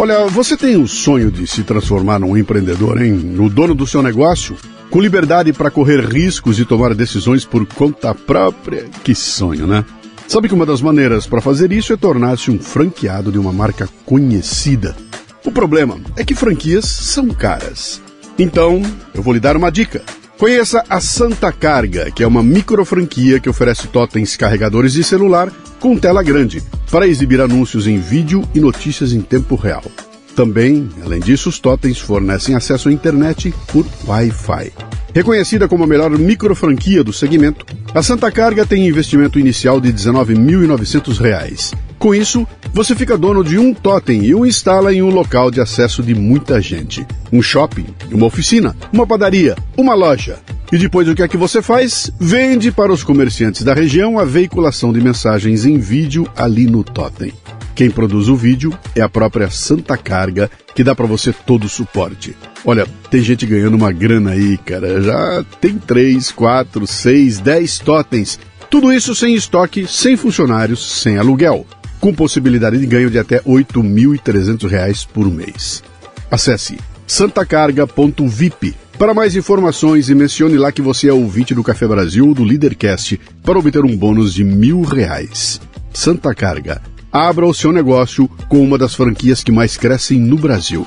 Olha, você tem o sonho de se transformar num empreendedor, hein? No dono do seu negócio? Com liberdade para correr riscos e tomar decisões por conta própria? Que sonho, né? Sabe que uma das maneiras para fazer isso é tornar-se um franqueado de uma marca conhecida. O problema é que franquias são caras. Então, eu vou lhe dar uma dica. Conheça a Santa Carga, que é uma micro franquia que oferece totens carregadores de celular com tela grande para exibir anúncios em vídeo e notícias em tempo real. Também, além disso, os totens fornecem acesso à internet por Wi-Fi. Reconhecida como a melhor micro franquia do segmento, a Santa Carga tem investimento inicial de R$ 19.900. Com isso, você fica dono de um totem e o instala em um local de acesso de muita gente. Um shopping, uma oficina, uma padaria, uma loja. E depois o que é que você faz? Vende para os comerciantes da região a veiculação de mensagens em vídeo ali no totem. Quem produz o vídeo é a própria Santa Carga, que dá para você todo o suporte. Olha, tem gente ganhando uma grana aí, cara. Já tem 3, 4, 6, 10 totens. Tudo isso sem estoque, sem funcionários, sem aluguel com possibilidade de ganho de até R$ 8.300 por mês. Acesse santacarga.vip para mais informações e mencione lá que você é ouvinte do Café Brasil ou do Leadercast para obter um bônus de mil reais. Santa Carga. Abra o seu negócio com uma das franquias que mais crescem no Brasil.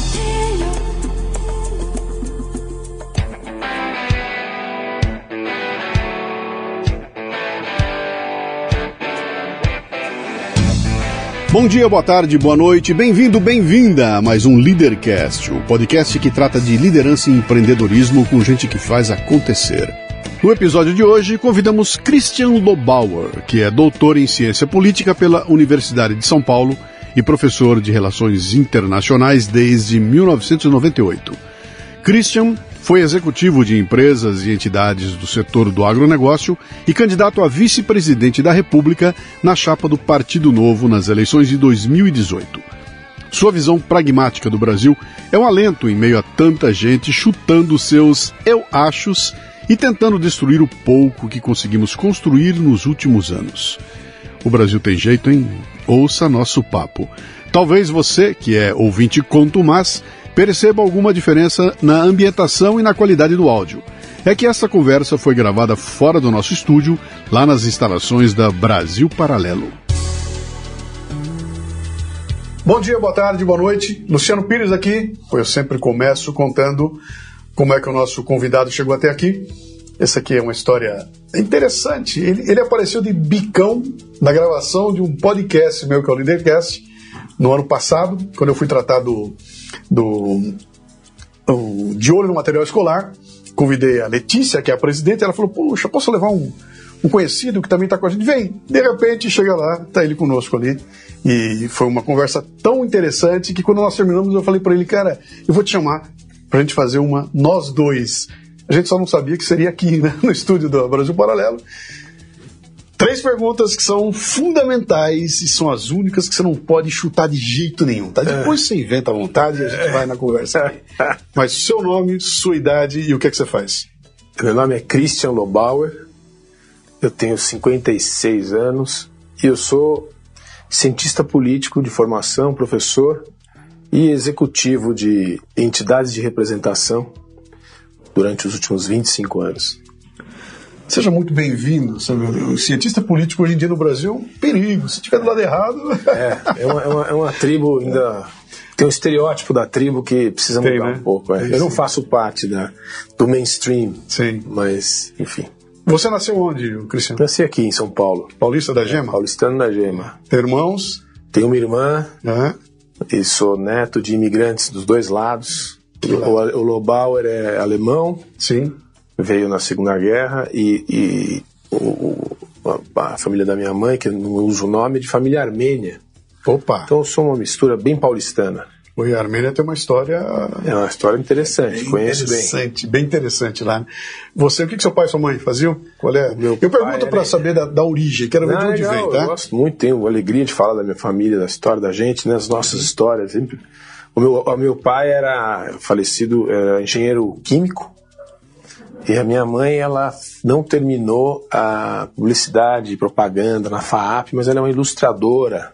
Bom dia, boa tarde, boa noite, bem-vindo, bem-vinda a mais um Leadercast, o podcast que trata de liderança e empreendedorismo com gente que faz acontecer. No episódio de hoje, convidamos Christian Lobauer, que é doutor em ciência política pela Universidade de São Paulo e professor de relações internacionais desde 1998. Christian foi executivo de empresas e entidades do setor do agronegócio e candidato a vice-presidente da República na chapa do Partido Novo nas eleições de 2018. Sua visão pragmática do Brasil é um alento em meio a tanta gente chutando seus eu achos e tentando destruir o pouco que conseguimos construir nos últimos anos. O Brasil tem jeito, hein? Ouça nosso papo. Talvez você, que é ouvinte contumaz, perceba alguma diferença na ambientação e na qualidade do áudio. É que essa conversa foi gravada fora do nosso estúdio, lá nas instalações da Brasil Paralelo. Bom dia, boa tarde, boa noite. Luciano Pires aqui. Eu sempre começo contando como é que o nosso convidado chegou até aqui. Essa aqui é uma história interessante. Ele, ele apareceu de bicão na gravação de um podcast meu, que é o Leadercast, no ano passado, quando eu fui tratar do, do, do de olho no material escolar. Convidei a Letícia, que é a presidente, ela falou: Puxa, posso levar um, um conhecido que também está com a gente? Vem! De repente, chega lá, está ele conosco ali. E foi uma conversa tão interessante que quando nós terminamos, eu falei para ele: Cara, eu vou te chamar para a gente fazer uma nós dois. A gente só não sabia que seria aqui, né, no estúdio do Brasil Paralelo. Três perguntas que são fundamentais e são as únicas que você não pode chutar de jeito nenhum, tá? Depois você inventa à vontade e a gente vai na conversa. Mas seu nome, sua idade e o que é que você faz? Meu nome é Christian Lobauer, eu tenho 56 anos e eu sou cientista político de formação, professor e executivo de entidades de representação durante os últimos 25 anos. Seja muito bem-vindo. O cientista político hoje em dia no Brasil é um perigo. Se estiver do lado errado. É, é uma, é uma, é uma tribo ainda tem um estereótipo da tribo que precisa Tem, mudar né? um pouco. é. Tem, Eu não faço parte da, do mainstream, Sim. mas, enfim. Você nasceu onde, Cristiano? Nasci aqui em São Paulo, Paulista da Gema? paulistano da Gema. Tem irmãos? Tenho uma irmã Né? e sou neto de imigrantes dos dois lados. O, o Lobauer é alemão, Sim. Veio na Segunda Guerra e, e o- a, a família da minha mãe, que eu não uso o nome, é de família armênia. Opa. Então eu sou uma mistura bem paulistana. O Armênia tem uma história É uma história interessante, conheço bem. interessante, bem interessante lá. Você, o que, que seu pai e sua mãe faziam? Qual é? Meu eu pergunto para saber da, da origem, quero ver de Ah, onde legal, vem, Eu tá? gosto muito, tenho alegria de falar da minha família, da história da gente, né, as nossas histórias. Sempre. O meu, o meu pai era falecido, era engenheiro químico, e a minha mãe ela não terminou a publicidade e propaganda na FAAP, mas ela é uma ilustradora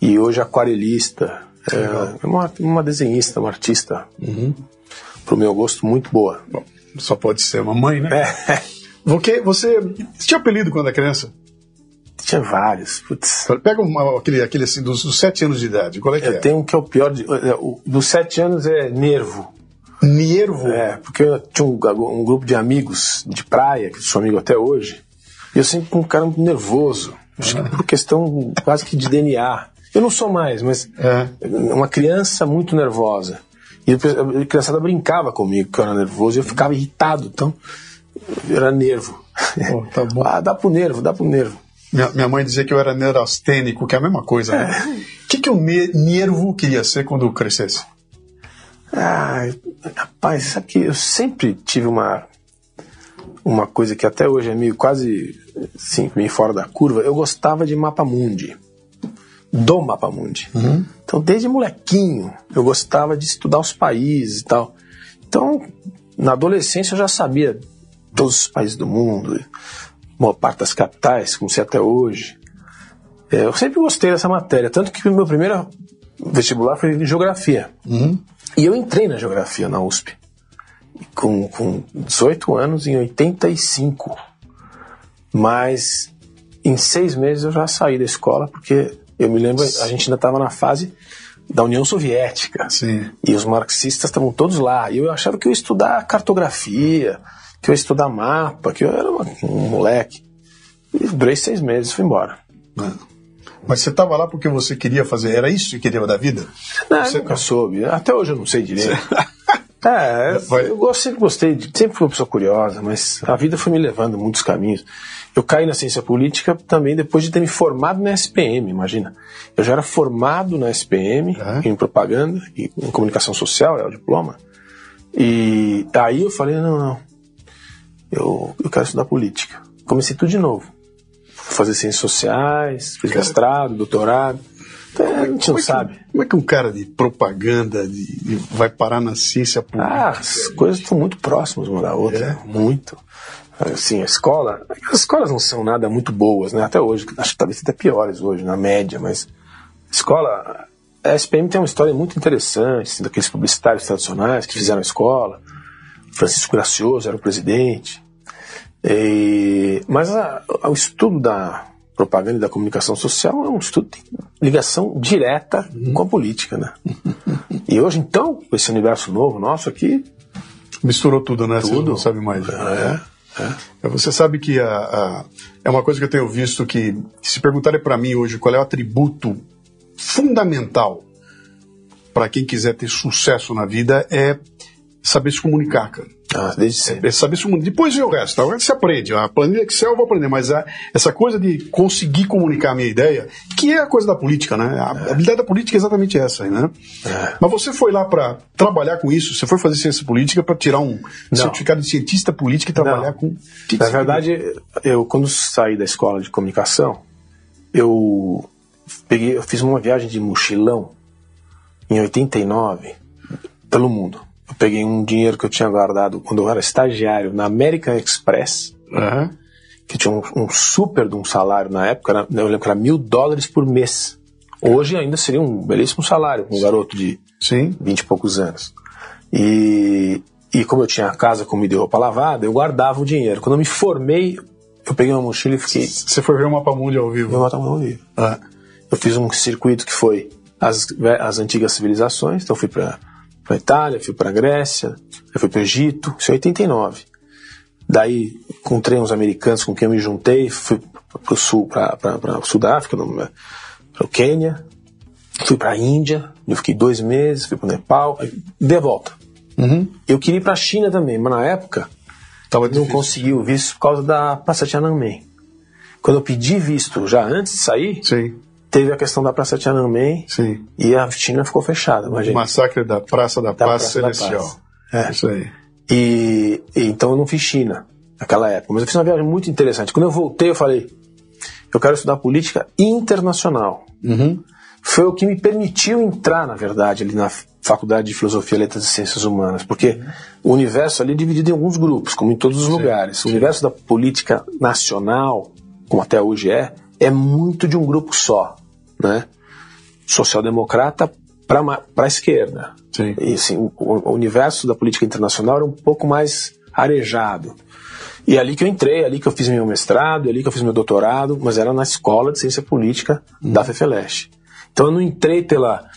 e hoje aquarelista. É, é uma, uma desenhista, uma artista, Uhum. pro meu gosto, muito boa. Bom, só pode ser uma mãe, né? É, você, você tinha apelido quando era criança? tinha vários. Putz. Pega uma- aquele, aquele assim, dos, dos sete anos de idade, qual é que é? Eu tenho um que é o pior, de, é, dos sete anos é nervo. Nervo. É, porque eu tinha um, um grupo de amigos de praia, que sou amigo até hoje, e eu sempre fui um cara muito nervoso. Acho que por questão quase que de DNA. Eu não sou mais, mas É. uma criança muito nervosa. E a criançada brincava comigo que eu era nervoso e eu ficava irritado. Então, eu era nervo. Oh, tá bom. ah, dá pro nervo, dá pro nervo. Minha, minha mãe dizia que eu era neurastênico, que é a mesma coisa, É. né? O que, que o ne- nervo queria ser quando crescesse? Ah, rapaz, sabe que eu sempre tive uma uma coisa que até hoje é meio quase assim, meio fora da curva. Eu gostava de mapa mundi. Do mapa mundi. Então, desde molequinho, eu gostava de estudar os países e tal. Então, na adolescência eu já sabia todos os países do mundo, boa parte das capitais, como sei até hoje. É, eu sempre gostei dessa matéria, tanto que o meu primeiro vestibular foi em geografia. E eu entrei na geografia na USP. Com, com 18 anos, em 85. Mas em seis meses eu já saí da escola, porque eu me lembro, a gente ainda estava na fase da União Soviética. Sim. E os marxistas estavam todos lá. E eu achava que eu ia estudar cartografia, que eu ia estudar mapa, que eu era um moleque. E durei seis meses e fui embora. É. Mas você estava lá porque você queria fazer, era isso que queria da vida? Não, Você- nunca soube. Até hoje eu não sei direito. É, Vai- eu sempre gostei, de, sempre fui uma pessoa curiosa, mas a vida foi me levando muitos caminhos. Eu caí na ciência política também depois de ter me formado na SPM, imagina. Eu já era formado na SPM, É. em propaganda e em comunicação social, é o diploma. E aí eu falei, não, não, eu, eu quero estudar política. Comecei tudo de novo. Fazer ciências sociais, fiz Cara. mestrado, doutorado. Então, a gente não é que- sabe. Como é que um cara de propaganda de- de- vai parar na ciência pública? Ah, as coisas estão muito próximas uma da outra, É? muito. Assim, a escola, as escolas não são nada muito boas, né? Até hoje, acho que talvez até piores hoje, na média, mas a escola, a SPM tem uma história muito interessante, assim, daqueles publicitários tradicionais que fizeram a escola. Francisco Gracioso era o presidente. E- mas a- o estudo da propaganda e da comunicação social é um estudo que tem ligação direta com a política, né? E hoje, então, com esse universo novo nosso aqui, Misturou tudo, né? Você Tudo. não sabe mais. É, É, Você sabe que a, a- é uma coisa que eu tenho visto que, se perguntarem para mim hoje qual é o atributo fundamental para quem quiser ter sucesso na vida, é saber se comunicar, cara. Ah, desde sempre. É saber se. Depois vem o resto. Agora você aprende. A planilha Excel eu vou aprender, mas a- essa coisa de conseguir comunicar a minha ideia, que é a coisa da política, né? A habilidade da política é exatamente essa, né? É. Mas você foi lá para trabalhar com isso? Você foi fazer ciência política para tirar um certificado de cientista político e trabalhar Não. com. Na verdade, eu quando saí da escola de comunicação, eu peguei, eu fiz uma viagem de mochilão em 89 pelo mundo. Eu peguei um dinheiro que eu tinha guardado quando eu era estagiário na American Express, Aham. que tinha um, um super de um salário na época, era- eu lembro que era mil dólares por mês. Hoje ainda seria um belíssimo salário um garoto de Sim. 20 e poucos anos. E, e como eu tinha casa, comida e roupa lavada, eu guardava o dinheiro. Quando eu me formei, eu peguei uma mochila e fiquei. Você foi ver o Mapa Mundi ao vivo. Meu matar meu vivo. Ah. Eu fiz um circuito que foi as, as antigas civilizações. Então fui para a Itália, fui para a Grécia, fui para o Egito, isso em 89. Daí encontrei uns americanos com quem eu me juntei, fui para o sul, para o sul da África, para o Quênia, fui para a Índia, eu fiquei dois meses, fui para o Nepal, de volta. Uhum. Eu queria ir para a China também, mas na época Tava não consegui o visto por causa da Praça Tiananmen. Quando eu pedi visto já antes de sair, Sim. Teve a questão da Praça Tiananmen Sim. e a China ficou fechada. O massacre da Praça da, da Paz Praça Celestial. Da Paz. É. Isso aí. E, e, então eu não fiz China naquela época, mas eu fiz uma viagem muito interessante. Quando eu voltei, eu falei: eu quero estudar política internacional. Uhum. Foi o que me permitiu entrar, na verdade, ali na Faculdade de Filosofia, Letras e Ciências Humanas, porque o universo ali é dividido em alguns grupos, como em todos os sim, lugares. O universo da política nacional, como até hoje é, é muito de um grupo só, né? Social-democrata para a esquerda. Sim. E assim, o, o, universo da política internacional era um pouco mais arejado. E é ali que eu entrei, é ali que eu fiz meu mestrado, é ali que eu fiz meu doutorado, mas era na escola de ciência política uhum. da FEFELESH. Então eu não entrei pela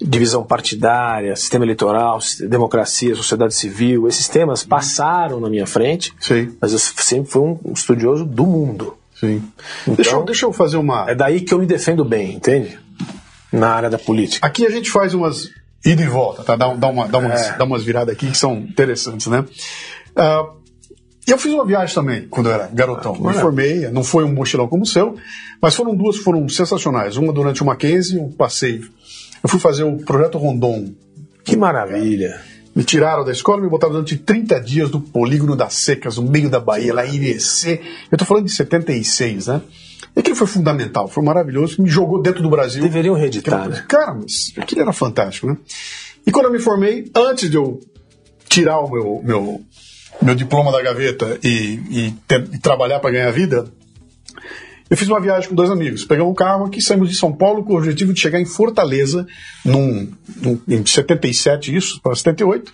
divisão partidária, sistema eleitoral, democracia, sociedade civil, esses temas passaram na minha frente, Sim. mas eu sempre fui um estudioso do mundo. Sim. Então, deixa, eu, deixa eu fazer uma. É daí que eu me defendo bem, entende? Na área da política. Aqui a gente faz umas ida e volta, tá? Dá, dá, uma, dá, umas, é. dá umas viradas aqui que são interessantes, né? Uh, eu fiz uma viagem também, quando eu era garotão. Ah, me formei, não foi um mochilão como o seu, mas foram duas que foram sensacionais. Uma durante o Mackenzie, um passeio. Eu fui fazer o Projeto Rondon. Que maravilha! Me tiraram da escola e me botaram durante 30 dias do polígono das secas, no meio da Bahia, lá em Irecê. Eu tô falando de 76, né? E aquilo foi fundamental, foi maravilhoso, me jogou dentro do Brasil. Deveriam reeditar, né? Cara, mas aquilo era fantástico, né? E quando eu me formei, antes de eu tirar o meu, meu meu diploma da gaveta e, e, ter, e trabalhar para ganhar vida, eu fiz uma viagem com dois amigos. Pegamos um carro aqui, saímos de São Paulo com o objetivo de chegar em Fortaleza, num, num, em 77, isso, para 78,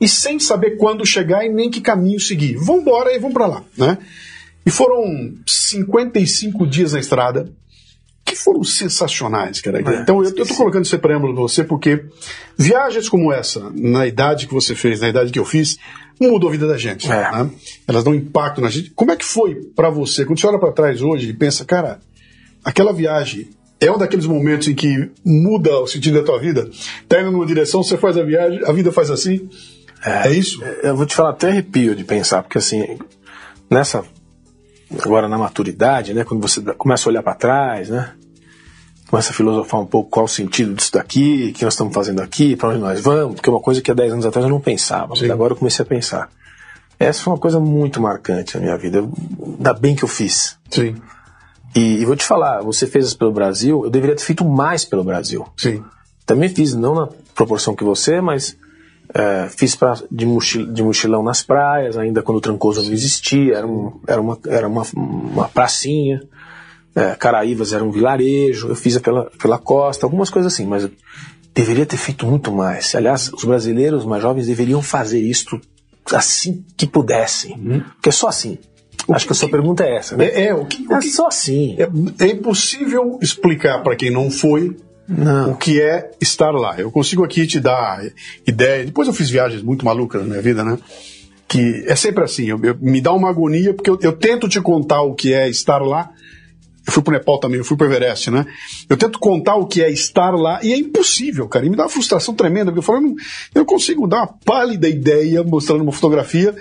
e sem saber quando chegar e nem que caminho seguir. Vamos embora e vamos para lá, né? E foram 55 dias na estrada, que foram sensacionais, cara. É, então eu, eu tô colocando esse preâmbulo pra você porque viagens como essa, na idade que você fez, na idade que eu fiz, mudou a vida da gente. É. Né? Elas dão impacto na gente. Como é que foi para você? Quando você olha para trás hoje e pensa, cara, aquela viagem é um daqueles momentos em que muda o sentido da tua vida? Tá indo numa direção, você faz a viagem, a vida faz assim? É, é isso? Eu vou te falar até arrepio de pensar, porque assim, nessa agora na maturidade, né, quando você começa a olhar para trás, né, começa a filosofar um pouco qual o sentido disso daqui, o que nós estamos fazendo aqui, para onde nós vamos, porque é uma coisa que há 10 anos atrás eu não pensava, mas agora eu comecei a pensar. Essa foi uma coisa muito marcante na minha vida. Ainda bem que eu fiz. Sim. E, e, vou te falar, você fez isso pelo Brasil, eu deveria ter feito mais pelo Brasil. Sim. Também fiz, não na proporção que você, mas é, fiz pra, de, mochil, de, mochilão nas praias, ainda quando o Trancoso não existia, era, um, era, uma, era uma, uma pracinha é, Caraívas era um vilarejo, eu fiz pela, pela costa, algumas coisas assim, mas deveria ter feito muito mais. Aliás, os brasileiros mais jovens deveriam fazer isto assim que pudessem, uhum. porque é só assim. O Acho que, que a sua pergunta é essa, né? É, é o que, o é só assim. É, é impossível explicar para quem não foi não. o que é estar lá. Eu consigo aqui te dar ideia. Depois eu fiz viagens muito malucas na minha vida, né? Que é sempre assim, eu, eu me dá uma agonia, porque eu, eu, tento te contar o que é estar lá, eu fui pro Nepal também, eu fui pro Everest, né? Eu tento contar o que é estar lá e é impossível, cara. E me dá uma frustração tremenda, porque eu falo, eu não, eu consigo dar uma pálida ideia mostrando uma fotografia.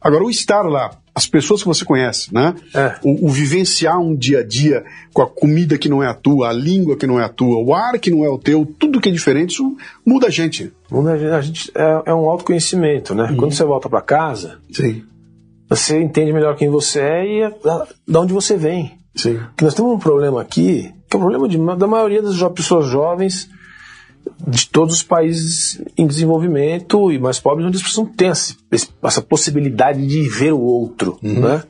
Agora, o estar lá, as pessoas que você conhece, né? É. O, o, vivenciar um dia a dia com a comida que não é a tua, a língua que não é a tua, o ar que não é o teu, tudo que é diferente, isso muda a gente. Muda a gente. A gente é, é um autoconhecimento, né? Uhum. Quando você volta para casa, Sim. você entende melhor quem você é e de onde você vem. Sim. Que nós temos um problema aqui, que é o um problema de, da maioria das pessoas jovens de todos os países em desenvolvimento e mais pobres, onde as pessoas não têm essa, essa possibilidade de ver o outro, uhum. né?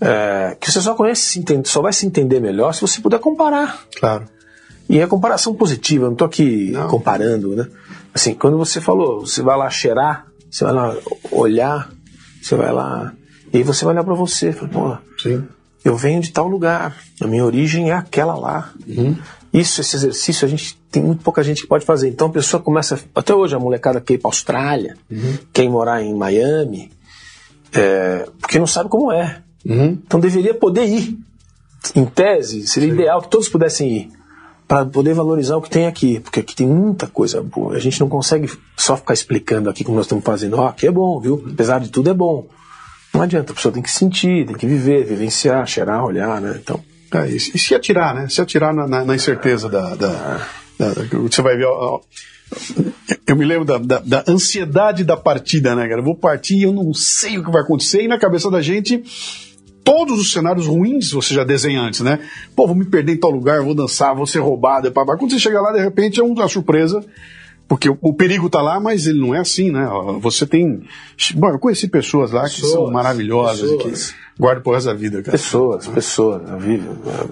É, que você só conhece, só vai se entender melhor se você puder comparar. Claro. E é comparação positiva, não estou aqui não. comparando, né? Assim, quando você falou, você vai lá cheirar, você vai lá olhar, você vai lá. E aí você vai olhar para você, fala, pô, Sim eu venho de tal lugar, a minha origem é aquela lá. Uhum. Isso, esse exercício a gente tem muito pouca gente que pode fazer. Então a pessoa começa. Até hoje a molecada quer ir para Austrália, uhum. quer ir morar em Miami, é, porque não sabe como é. Uhum. Então deveria poder ir. Em tese, seria Sim. ideal que todos pudessem ir para poder valorizar o que tem aqui, porque aqui tem muita coisa boa. A gente não consegue só ficar explicando aqui como nós estamos fazendo. Ó, oh, aqui é bom, viu? Apesar de tudo é bom. Não adianta, a pessoa tem que sentir, tem que viver, vivenciar, cheirar, olhar, né? Então. É, e, se atirar, né? Se atirar na, na, na incerteza da, da, da, Você vai ver. Ó, ó, eu me lembro da, da, da, ansiedade da partida, né, cara? Eu vou partir e eu não sei o que vai acontecer, e na cabeça da gente todos os cenários ruins você já desenha antes, né? Pô, vou me perder em tal lugar, vou dançar, vou ser roubado. Quando você chega lá, de repente é uma surpresa, porque o, o, perigo tá lá, mas ele não é assim, né? Você tem. Bom, eu conheci pessoas lá pessoas, que são maravilhosas pessoas. e que guardam por resto da vida, cara. Pessoas, pessoas,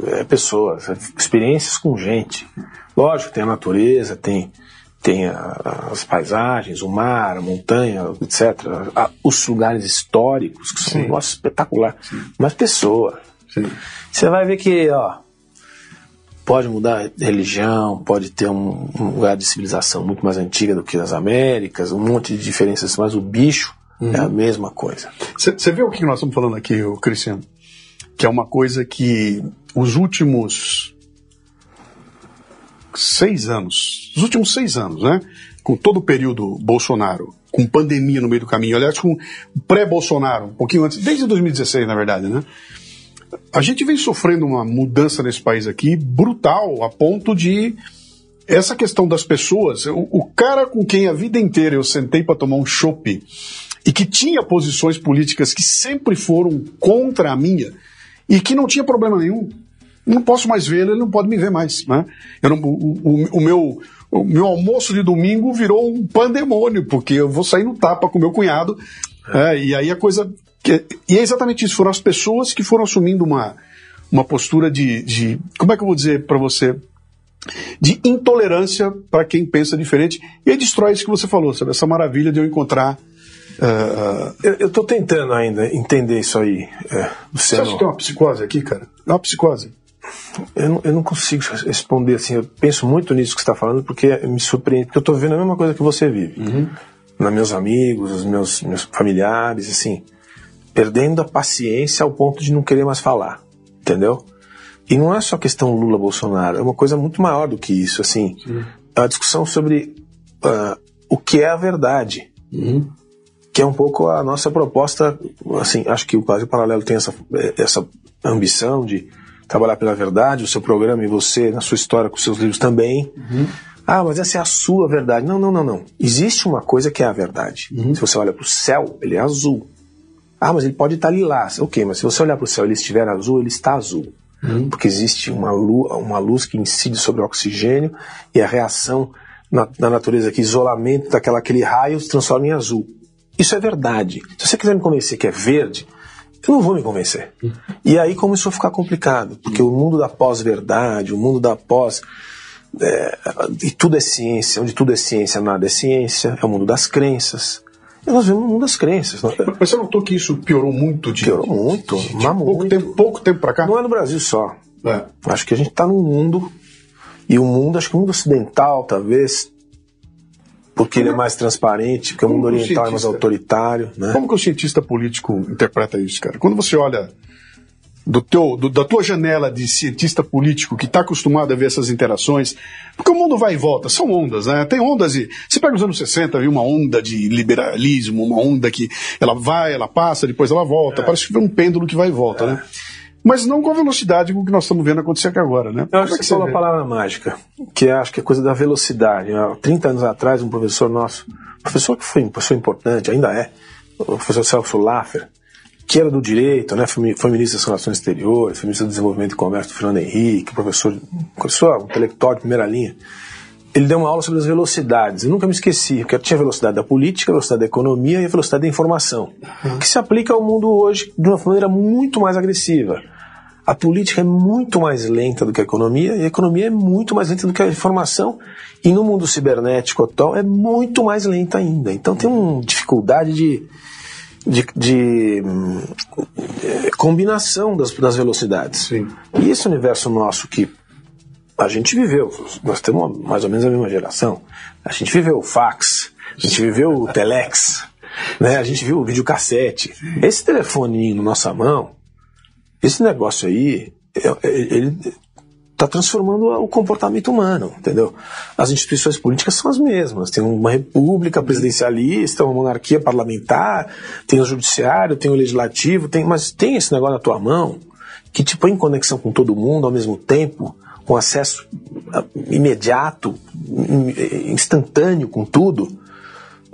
é pessoas, experiências com gente. Lógico, tem a natureza, tem tem a, as paisagens, o mar, a montanha, etc. A, os lugares históricos, que são um negócio espetacular. Sim. Mas pessoa. Sim. Você vai ver que, ó, pode mudar religião, pode ter um, um, lugar de civilização muito mais antiga do que as Américas, um monte de diferenças, mas o bicho uhum. é a mesma coisa. Você vê o que nós estamos falando aqui, Cristiano? Que é uma coisa que os últimos seis anos, os últimos seis anos, né? Com todo o período Bolsonaro, com pandemia no meio do caminho, aliás, com pré-Bolsonaro, um pouquinho antes, desde 2016, na verdade, né? A gente vem sofrendo uma mudança nesse país aqui brutal, a ponto de essa questão das pessoas, o, o cara com quem a vida inteira eu sentei para tomar um chopp e que tinha posições políticas que sempre foram contra a minha e que não tinha problema nenhum, não posso mais ver ele, não pode me ver mais. Né? Não, o, o, o, meu, o meu almoço de domingo virou um pandemônio, porque eu vou sair no tapa com meu cunhado, é. É, e aí a coisa. Que, e é exatamente isso, foram as pessoas que foram assumindo uma, uma postura de, de. Como é que eu vou dizer para você? De intolerância para quem pensa diferente. E aí destrói isso que você falou, sabe? Essa maravilha de eu encontrar Uh, eu estou tentando ainda entender isso aí, é, Você acha que tem uma psicose aqui, cara? É uma psicose. Eu não, eu não consigo responder assim. Eu penso muito nisso que você está falando porque me surpreende. Porque eu estou vendo a mesma coisa que você vive. Uhum. Nos meus amigos, os meus, meus familiares, assim. Perdendo a paciência ao ponto de não querer mais falar. Entendeu? E não é só questão Lula-Bolsonaro. É uma coisa muito maior do que isso. Assim. Uhum. É uma discussão sobre uh, o que é a verdade. Uhum que é um pouco a nossa proposta, assim, acho que o Brasil Paralelo tem essa, essa ambição de trabalhar pela verdade, o seu programa e você, na sua história, com seus livros também. Uhum. Ah, mas essa é a sua verdade. Não, não, não, não. Existe uma coisa que é a verdade. Uhum. Se você olha para o céu, ele é azul. Ah, mas ele pode estar lilás. Ok, mas se você olhar para o céu e ele estiver azul, ele está azul. Uhum. Porque existe uma luz, uma luz que incide sobre o oxigênio e a reação na, na natureza que isolamento daquela aquele raio se transforma em azul. Isso é verdade. Se você quiser me convencer que é verde, eu não vou me convencer. E aí começou a ficar complicado, porque o mundo da pós-verdade, o mundo da pós. É, e tudo é ciência, onde tudo é ciência, nada é ciência, é o mundo das crenças. E nós vemos o mundo das crenças. Não? É? Mas você notou que isso piorou muito? De, piorou muito, de, de, de pouco, muito. Tempo, pouco tempo para cá? Não é no Brasil só. É. Acho que a gente está num mundo, e o mundo, acho que o mundo ocidental, talvez, porque ele é mais transparente, porque o mundo oriental é mais autoritário. Né? Como que o cientista político interpreta isso, cara? Quando você olha do teu, do, da tua janela de cientista político que está acostumado a ver essas interações, porque o mundo vai e volta, são ondas, né? Tem ondas e você pega os anos 60, viu uma onda de liberalismo, uma onda que ela vai, ela passa, depois ela volta, é. parece que vê um pêndulo que vai e volta, é. né? mas não com a velocidade com o que nós estamos vendo acontecer aqui agora, né? Eu acho é que, você falou a palavra mágica, que acho que é coisa da velocidade. Há 30 anos atrás, um professor nosso, professor que foi um professor importante, ainda é, o professor Celso Laffer, que era do direito, né, foi, foi ministro das Relações Exteriores, foi ministro do Desenvolvimento e Comércio do Fernando Henrique, professor, professor intelectual de primeira linha. Ele deu uma aula sobre as velocidades. Eu nunca me esqueci, porque tinha a velocidade da política, a velocidade da economia e a velocidade da informação, uhum. que se aplica ao mundo hoje de uma maneira muito mais agressiva. A política é muito mais lenta do que a economia, e a economia é muito mais lenta do que a informação, e no mundo cibernético atual é muito mais lenta ainda. Então tem uma dificuldade de, de, de, de combinação das, das velocidades. Sim. E esse universo nosso que a gente viveu, nós temos mais ou menos a mesma geração. A gente viveu o fax, a gente viveu o telex, né? a gente viu o videocassete. Esse telefoninho na nossa mão, esse negócio aí, é, é, ele está transformando o comportamento humano, entendeu? As instituições políticas são as mesmas. Tem uma república presidencialista, uma monarquia parlamentar, tem o judiciário, tem o legislativo, tem, mas tem esse negócio na tua mão que te põe em conexão com todo mundo ao mesmo tempo, com acesso ah, imediato, instantâneo com tudo,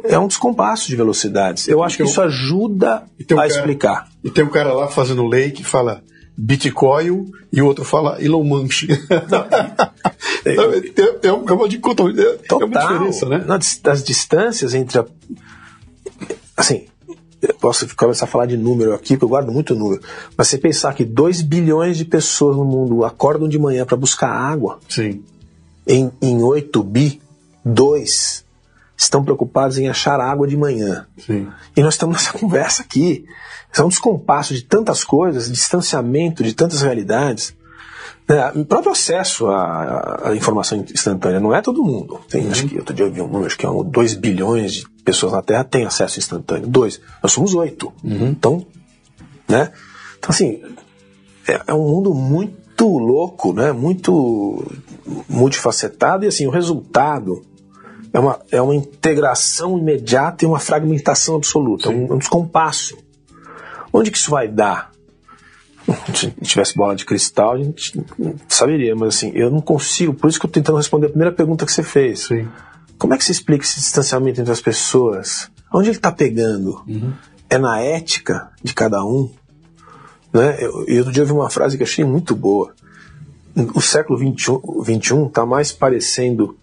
é um descompasso de velocidades. Eu acho que isso ajuda um a cara, explicar. E tem um cara lá fazendo lei que fala Bitcoin e o outro fala Elon Musk. é, uma dicotomia, é uma diferença, né? As distâncias entre a, assim, eu posso começar a falar de número aqui, porque eu guardo muito número, mas você pensar que 2 bilhões de pessoas no mundo acordam de manhã para buscar água, Sim. Em, em 8 bi, 2 estão preocupados em achar água de manhã. Sim. E nós estamos nessa conversa aqui. É um descompasso de tantas coisas, distanciamento de tantas realidades. É, o próprio acesso à, à, informação instantânea não é todo mundo. Tem, uhum. Acho que outro dia eu vi um número, acho que é 2 bilhões de pessoas na Terra têm acesso instantâneo. Dois. Nós somos oito. Uhum. Então, né? Então, assim, é, é, um mundo muito louco, né? Muito multifacetado e, assim, o resultado é uma, é uma integração imediata e uma fragmentação absoluta, um, um descompasso. Onde que isso vai dar? se tivesse bola de cristal, a gente saberia, mas assim, eu não consigo, por isso que eu estou tentando responder a primeira pergunta que você fez. Sim. Como é que se explica esse distanciamento entre as pessoas? Onde ele está pegando? Uhum. É na ética de cada um? Né? Eu, eu outro dia ouvi uma frase que achei muito boa. O século XXI está mais parecendo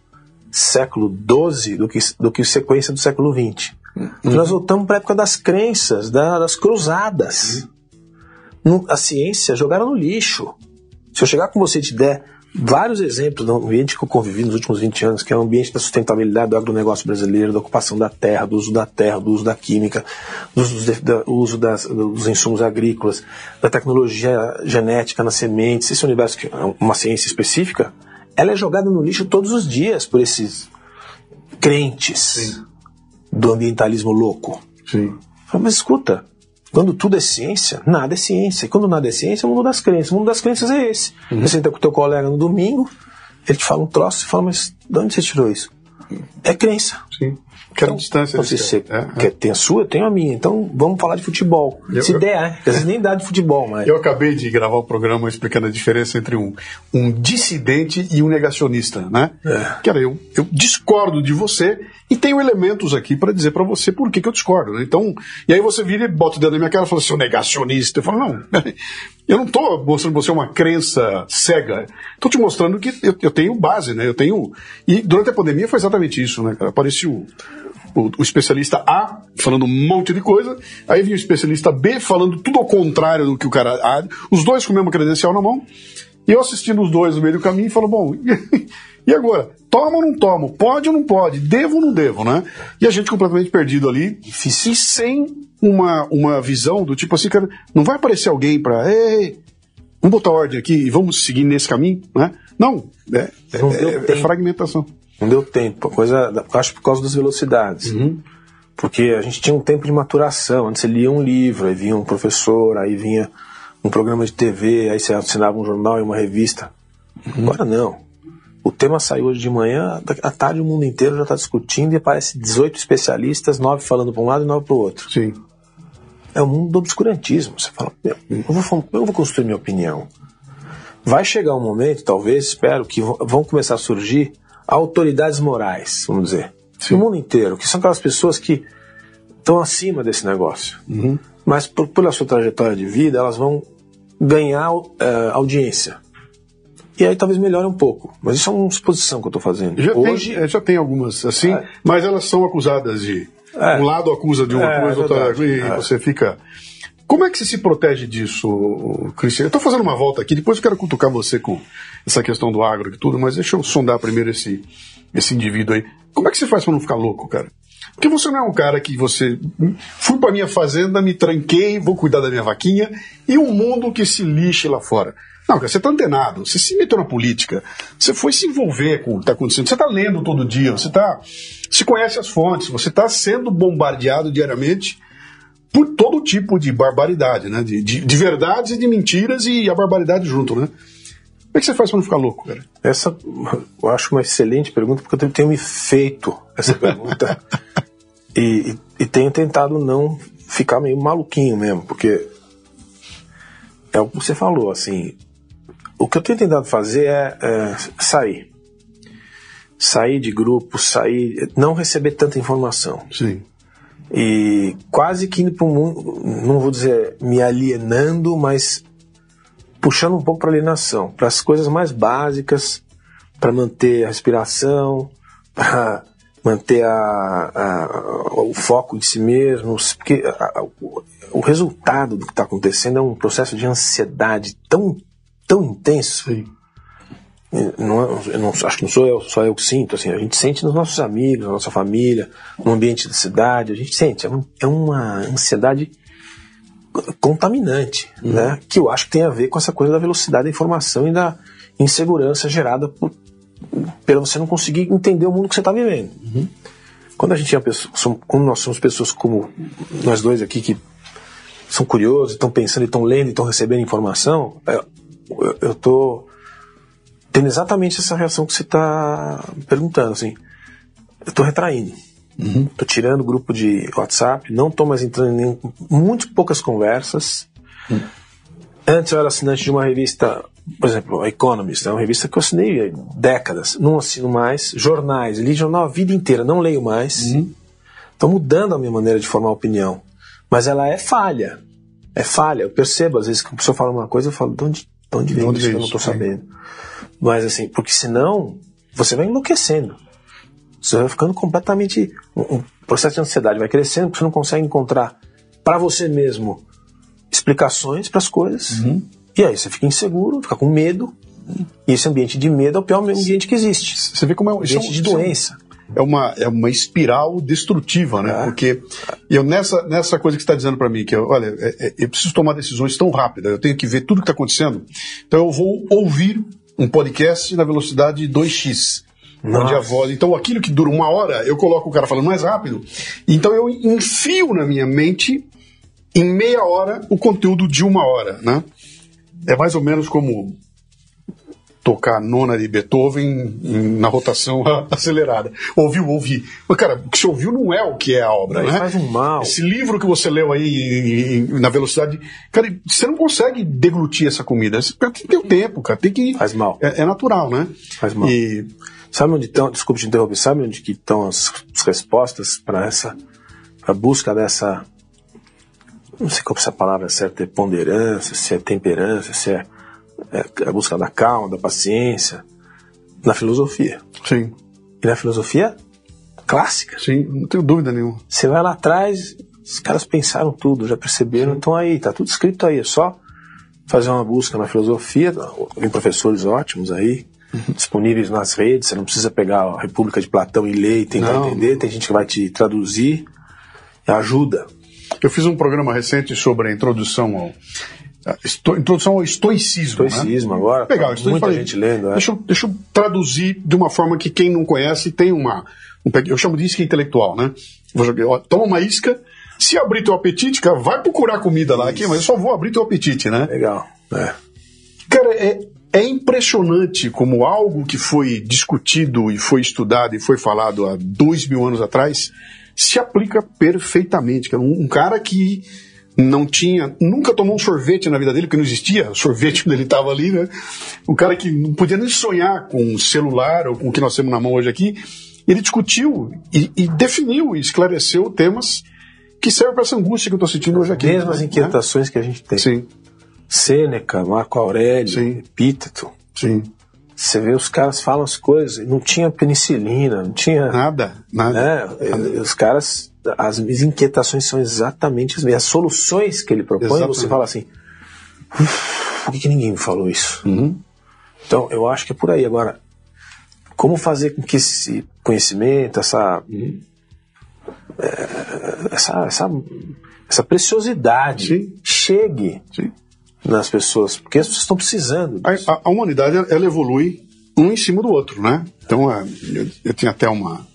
século XII do que, do que sequência do século XX. Uhum. Nós voltamos para a época das crenças, da, das cruzadas. Uhum. a ciência jogaram no lixo. Se eu chegar com você e te der vários exemplos do ambiente que eu convivi nos últimos 20 anos, que é o ambiente da sustentabilidade do agronegócio brasileiro, da ocupação da terra, do uso da terra, do uso da química, do uso, de, do uso das, dos insumos agrícolas, da tecnologia genética nas sementes, esse universo que é uma ciência específica, ela é jogada no lixo todos os dias por esses crentes Sim. do ambientalismo louco. Sim. Mas escuta, quando tudo é ciência, nada é ciência. E quando nada é ciência, é o mundo das crenças. O mundo das crenças é esse. Uhum. Você senta com o teu colega no domingo, ele te fala um troço e fala, mas de onde você tirou isso? É crença. Sim. Quero então, distância. Você, você é, quer, é. tem a sua, eu tenho a minha. Então vamos falar de futebol. Eu, Se eu, der, é. Às vezes nem dá de futebol, mas. Eu acabei de gravar o programa explicando a diferença entre um, um dissidente e um negacionista, né? É. Cara, eu, eu discordo de você e tenho elementos aqui para dizer para você por que, que eu discordo. Né? Então, e aí você vira e bota o dedo na minha cara e fala, seu negacionista. Eu falo, não, eu não estou mostrando você uma crença cega. Estou te mostrando que eu, eu, tenho base, né? Eu tenho. E durante a pandemia foi exatamente isso, né, cara? Apareceu o, o, especialista A falando um monte de coisa, aí vinha o especialista B falando tudo ao contrário do que o cara. A, os dois com o mesmo credencial na mão, e eu assistindo os dois no meio do caminho e falo, bom, e agora? Toma ou não tomo? Pode ou não pode? Devo ou não devo, né? E a gente completamente perdido ali, Difícil. e sem uma, uma visão do tipo assim, cara, não vai aparecer alguém pra. Ei, vamos botar ordem aqui e vamos seguir nesse caminho, né? Não, é, não é, é fragmentação. Não deu tempo. Coisa, acho por causa das velocidades. Uhum. Porque a gente tinha um tempo de maturação. Antes você lia um livro, aí vinha um professor, aí vinha um programa de TV, aí você assinava um jornal e uma revista. Uhum. Agora não. O tema saiu hoje de manhã, à tarde o mundo inteiro já está discutindo e aparece 18 especialistas, 9 falando para um lado e 9 para o outro. Sim. É o mundo do obscurantismo. Você fala, eu vou, eu vou construir minha opinião. Vai chegar um momento, talvez, espero, que vão começar a surgir autoridades morais, vamos dizer, Sim. no mundo inteiro, que são aquelas pessoas que estão acima desse negócio. Uhum. Mas por, pela sua trajetória de vida, elas vão ganhar uh, audiência. E aí talvez melhore um pouco. Mas isso é uma suposição que eu estou fazendo. Já Hoje tem, é, já tem algumas assim, é. mas elas são acusadas de. É. Um lado acusa de uma é, coisa, outra, e é. você fica. Como é que você se protege disso, Cristiano? Eu estou fazendo uma volta aqui, depois eu quero cutucar você com essa questão do agro e tudo, mas deixa eu sondar primeiro esse, esse indivíduo aí. Como é que você faz para não ficar louco, cara? Porque você não é um cara que você. Fui para minha fazenda, me tranquei, vou cuidar da minha vaquinha e um mundo que se lixe lá fora. Não, cara, você está antenado, você se meteu na política, você foi se envolver com o que está acontecendo, você está lendo todo dia, você tá, se conhece as fontes, você está sendo bombardeado diariamente por todo tipo de barbaridade, né? De, de, de, verdades e de mentiras e a barbaridade junto, né? Como é que você faz para não ficar louco, cara? Essa eu acho uma excelente pergunta, porque eu tenho me feito essa pergunta e, e, e tenho tentado não ficar meio maluquinho mesmo, porque é o que você falou, assim. O que eu tenho tentado fazer é, é sair. Sair de grupo, sair. Não receber tanta informação. Sim. E quase que indo para um mundo, não vou dizer me alienando, mas puxando um pouco para alienação, para as coisas mais básicas, para manter a respiração, para manter a, a, o foco de si mesmo, porque a, o resultado do que está acontecendo é um processo de ansiedade tão, tão intenso. Não, eu não, acho que não sou eu, só eu que sinto. Assim, a gente sente nos nossos amigos, na nossa família, no ambiente da cidade, a gente sente. É, um, é uma ansiedade contaminante, uhum. né? Que eu acho que tem a ver com essa coisa da velocidade da informação e da insegurança gerada por, pelo você não conseguir entender o mundo que você está vivendo. Uhum. Quando a gente tinha pessoas, quando nós somos pessoas como nós dois aqui que são curiosos, estão pensando, estão lendo, estão recebendo informação, é, eu estou tendo exatamente essa reação que você está perguntando, assim. Eu estou retraindo. Uhum. Tô tirando o grupo de WhatsApp, não estou mais entrando em muito poucas conversas. Uhum. Antes eu era assinante de uma revista, por exemplo, a Economist, é uma revista que eu assinei décadas, não assino mais. Jornais, li jornal a vida inteira, não leio mais. Estou uhum. mudando a minha maneira de formar opinião. Mas ela é falha. É falha. Eu percebo, às vezes, que a pessoa fala uma coisa, eu falo, de onde, de onde vem isso? Eu não estou sabendo. Mas assim, porque senão você vai enlouquecendo. Você vai ficando completamente. Um, um processo de ansiedade vai crescendo, porque você não consegue encontrar para você mesmo explicações para as coisas. Uhum. E aí você fica inseguro, fica com medo. E esse ambiente de medo é o pior ambiente que existe. Você vê como é um ambiente de doença. É uma, é uma espiral destrutiva, né? É. Porque eu nessa, nessa coisa que você está dizendo para mim, que eu, olha, é, é, eu preciso tomar decisões tão rápidas, eu tenho que ver tudo que está acontecendo, então eu vou ouvir um podcast na velocidade 2x. Nossa. Onde a voz. Então aquilo que dura uma hora, eu coloco o cara falando mais rápido. Então eu enfio na minha mente, em meia hora, o conteúdo de uma hora, né? É mais ou menos como tocar a nona de Beethoven na rotação acelerada. Ouviu, ouvi. Mas, cara, o que você ouviu não é o que é a obra, não, né? Faz um mal. Esse livro que você leu aí na velocidade. Cara, você não consegue deglutir essa comida. Você tem que ter o tempo, cara. Tem que. Faz mal. É, é natural, né? Faz mal. E... Sabe onde estão, desculpe te interromper, sabe onde estão as, as respostas para essa, a busca dessa, não sei qual é essa palavra certa, é ponderância, se é temperança, se é a busca da calma, da paciência, na filosofia. Sim. E na filosofia clássica. Sim, não tenho dúvida nenhuma. Você vai lá atrás, os caras pensaram tudo, já perceberam, Sim. então aí, tá tudo escrito aí, é só fazer uma busca na filosofia, tem professores ótimos aí, uhum. disponíveis nas redes, você não precisa pegar a República de Platão e ler e tentar não. entender, tem gente que vai te traduzir, ajuda. Eu fiz um programa recente sobre a introdução ao Esto, introdução ao estoicismo. Né? Estoicismo, né? agora. Legal, muita falei, gente lendo. É. Deixa, eu, deixa eu traduzir de uma forma que quem não conhece tem uma. Um, eu chamo de isca intelectual, né? Vou jogar, ó, toma uma isca. Se abrir teu apetite, cara, vai procurar comida lá aqui, mas eu só vou abrir teu apetite, né? Legal. É. Cara, é, é impressionante como algo que foi discutido e foi estudado e foi falado há dois mil anos atrás se aplica perfeitamente. Um, um cara que não tinha, nunca tomou um sorvete na vida dele, porque não existia sorvete quando ele estava ali, né? Um cara que não podia nem sonhar com um celular ou com o que nós temos na mão hoje aqui. Ele discutiu e, e definiu e esclareceu temas que servem para essa angústia que eu estou sentindo hoje aqui. Mesmas né? inquietações que a gente tem. Sim. Sêneca, Marco Aurélio, Sim. Epíteto. Sim. Você vê os caras falam as coisas, não tinha penicilina, não tinha. Nada, nada. Né? nada. Os caras as minhas inquietações são exatamente as mesmas. As soluções que ele propõe, exatamente. você fala assim: por que, que, ninguém me falou isso? Uhum. Então, eu acho que é por aí. Agora, como fazer com que esse conhecimento, essa. Uhum. É, essa, essa, essa preciosidade Sim. chegue Sim. nas pessoas, porque as pessoas estão precisando. A, a, a, humanidade ela evolui um em cima do outro, né? Então é, eu, eu tinha até uma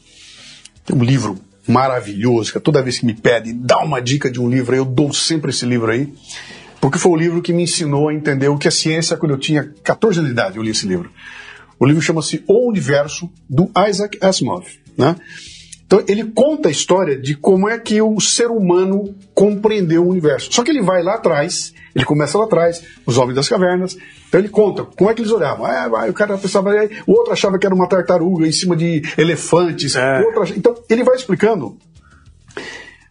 tem um livro maravilhoso que toda vez que me pedem dá uma dica de um livro, eu dou sempre esse livro aí, porque foi o livro que me ensinou a entender o que é ciência quando eu tinha 14 anos de idade. Eu li esse livro. O livro chama-se O Universo do Isaac Asimov, né? Então ele conta a história de como é que o ser humano compreendeu o universo. Só que ele vai lá atrás, ele começa lá atrás, os homens das cavernas. Então ele conta como é que eles olhavam. Ah, vai, o cara pensava, o outro achava que era uma tartaruga em cima de elefantes. É. Outro, então ele vai explicando.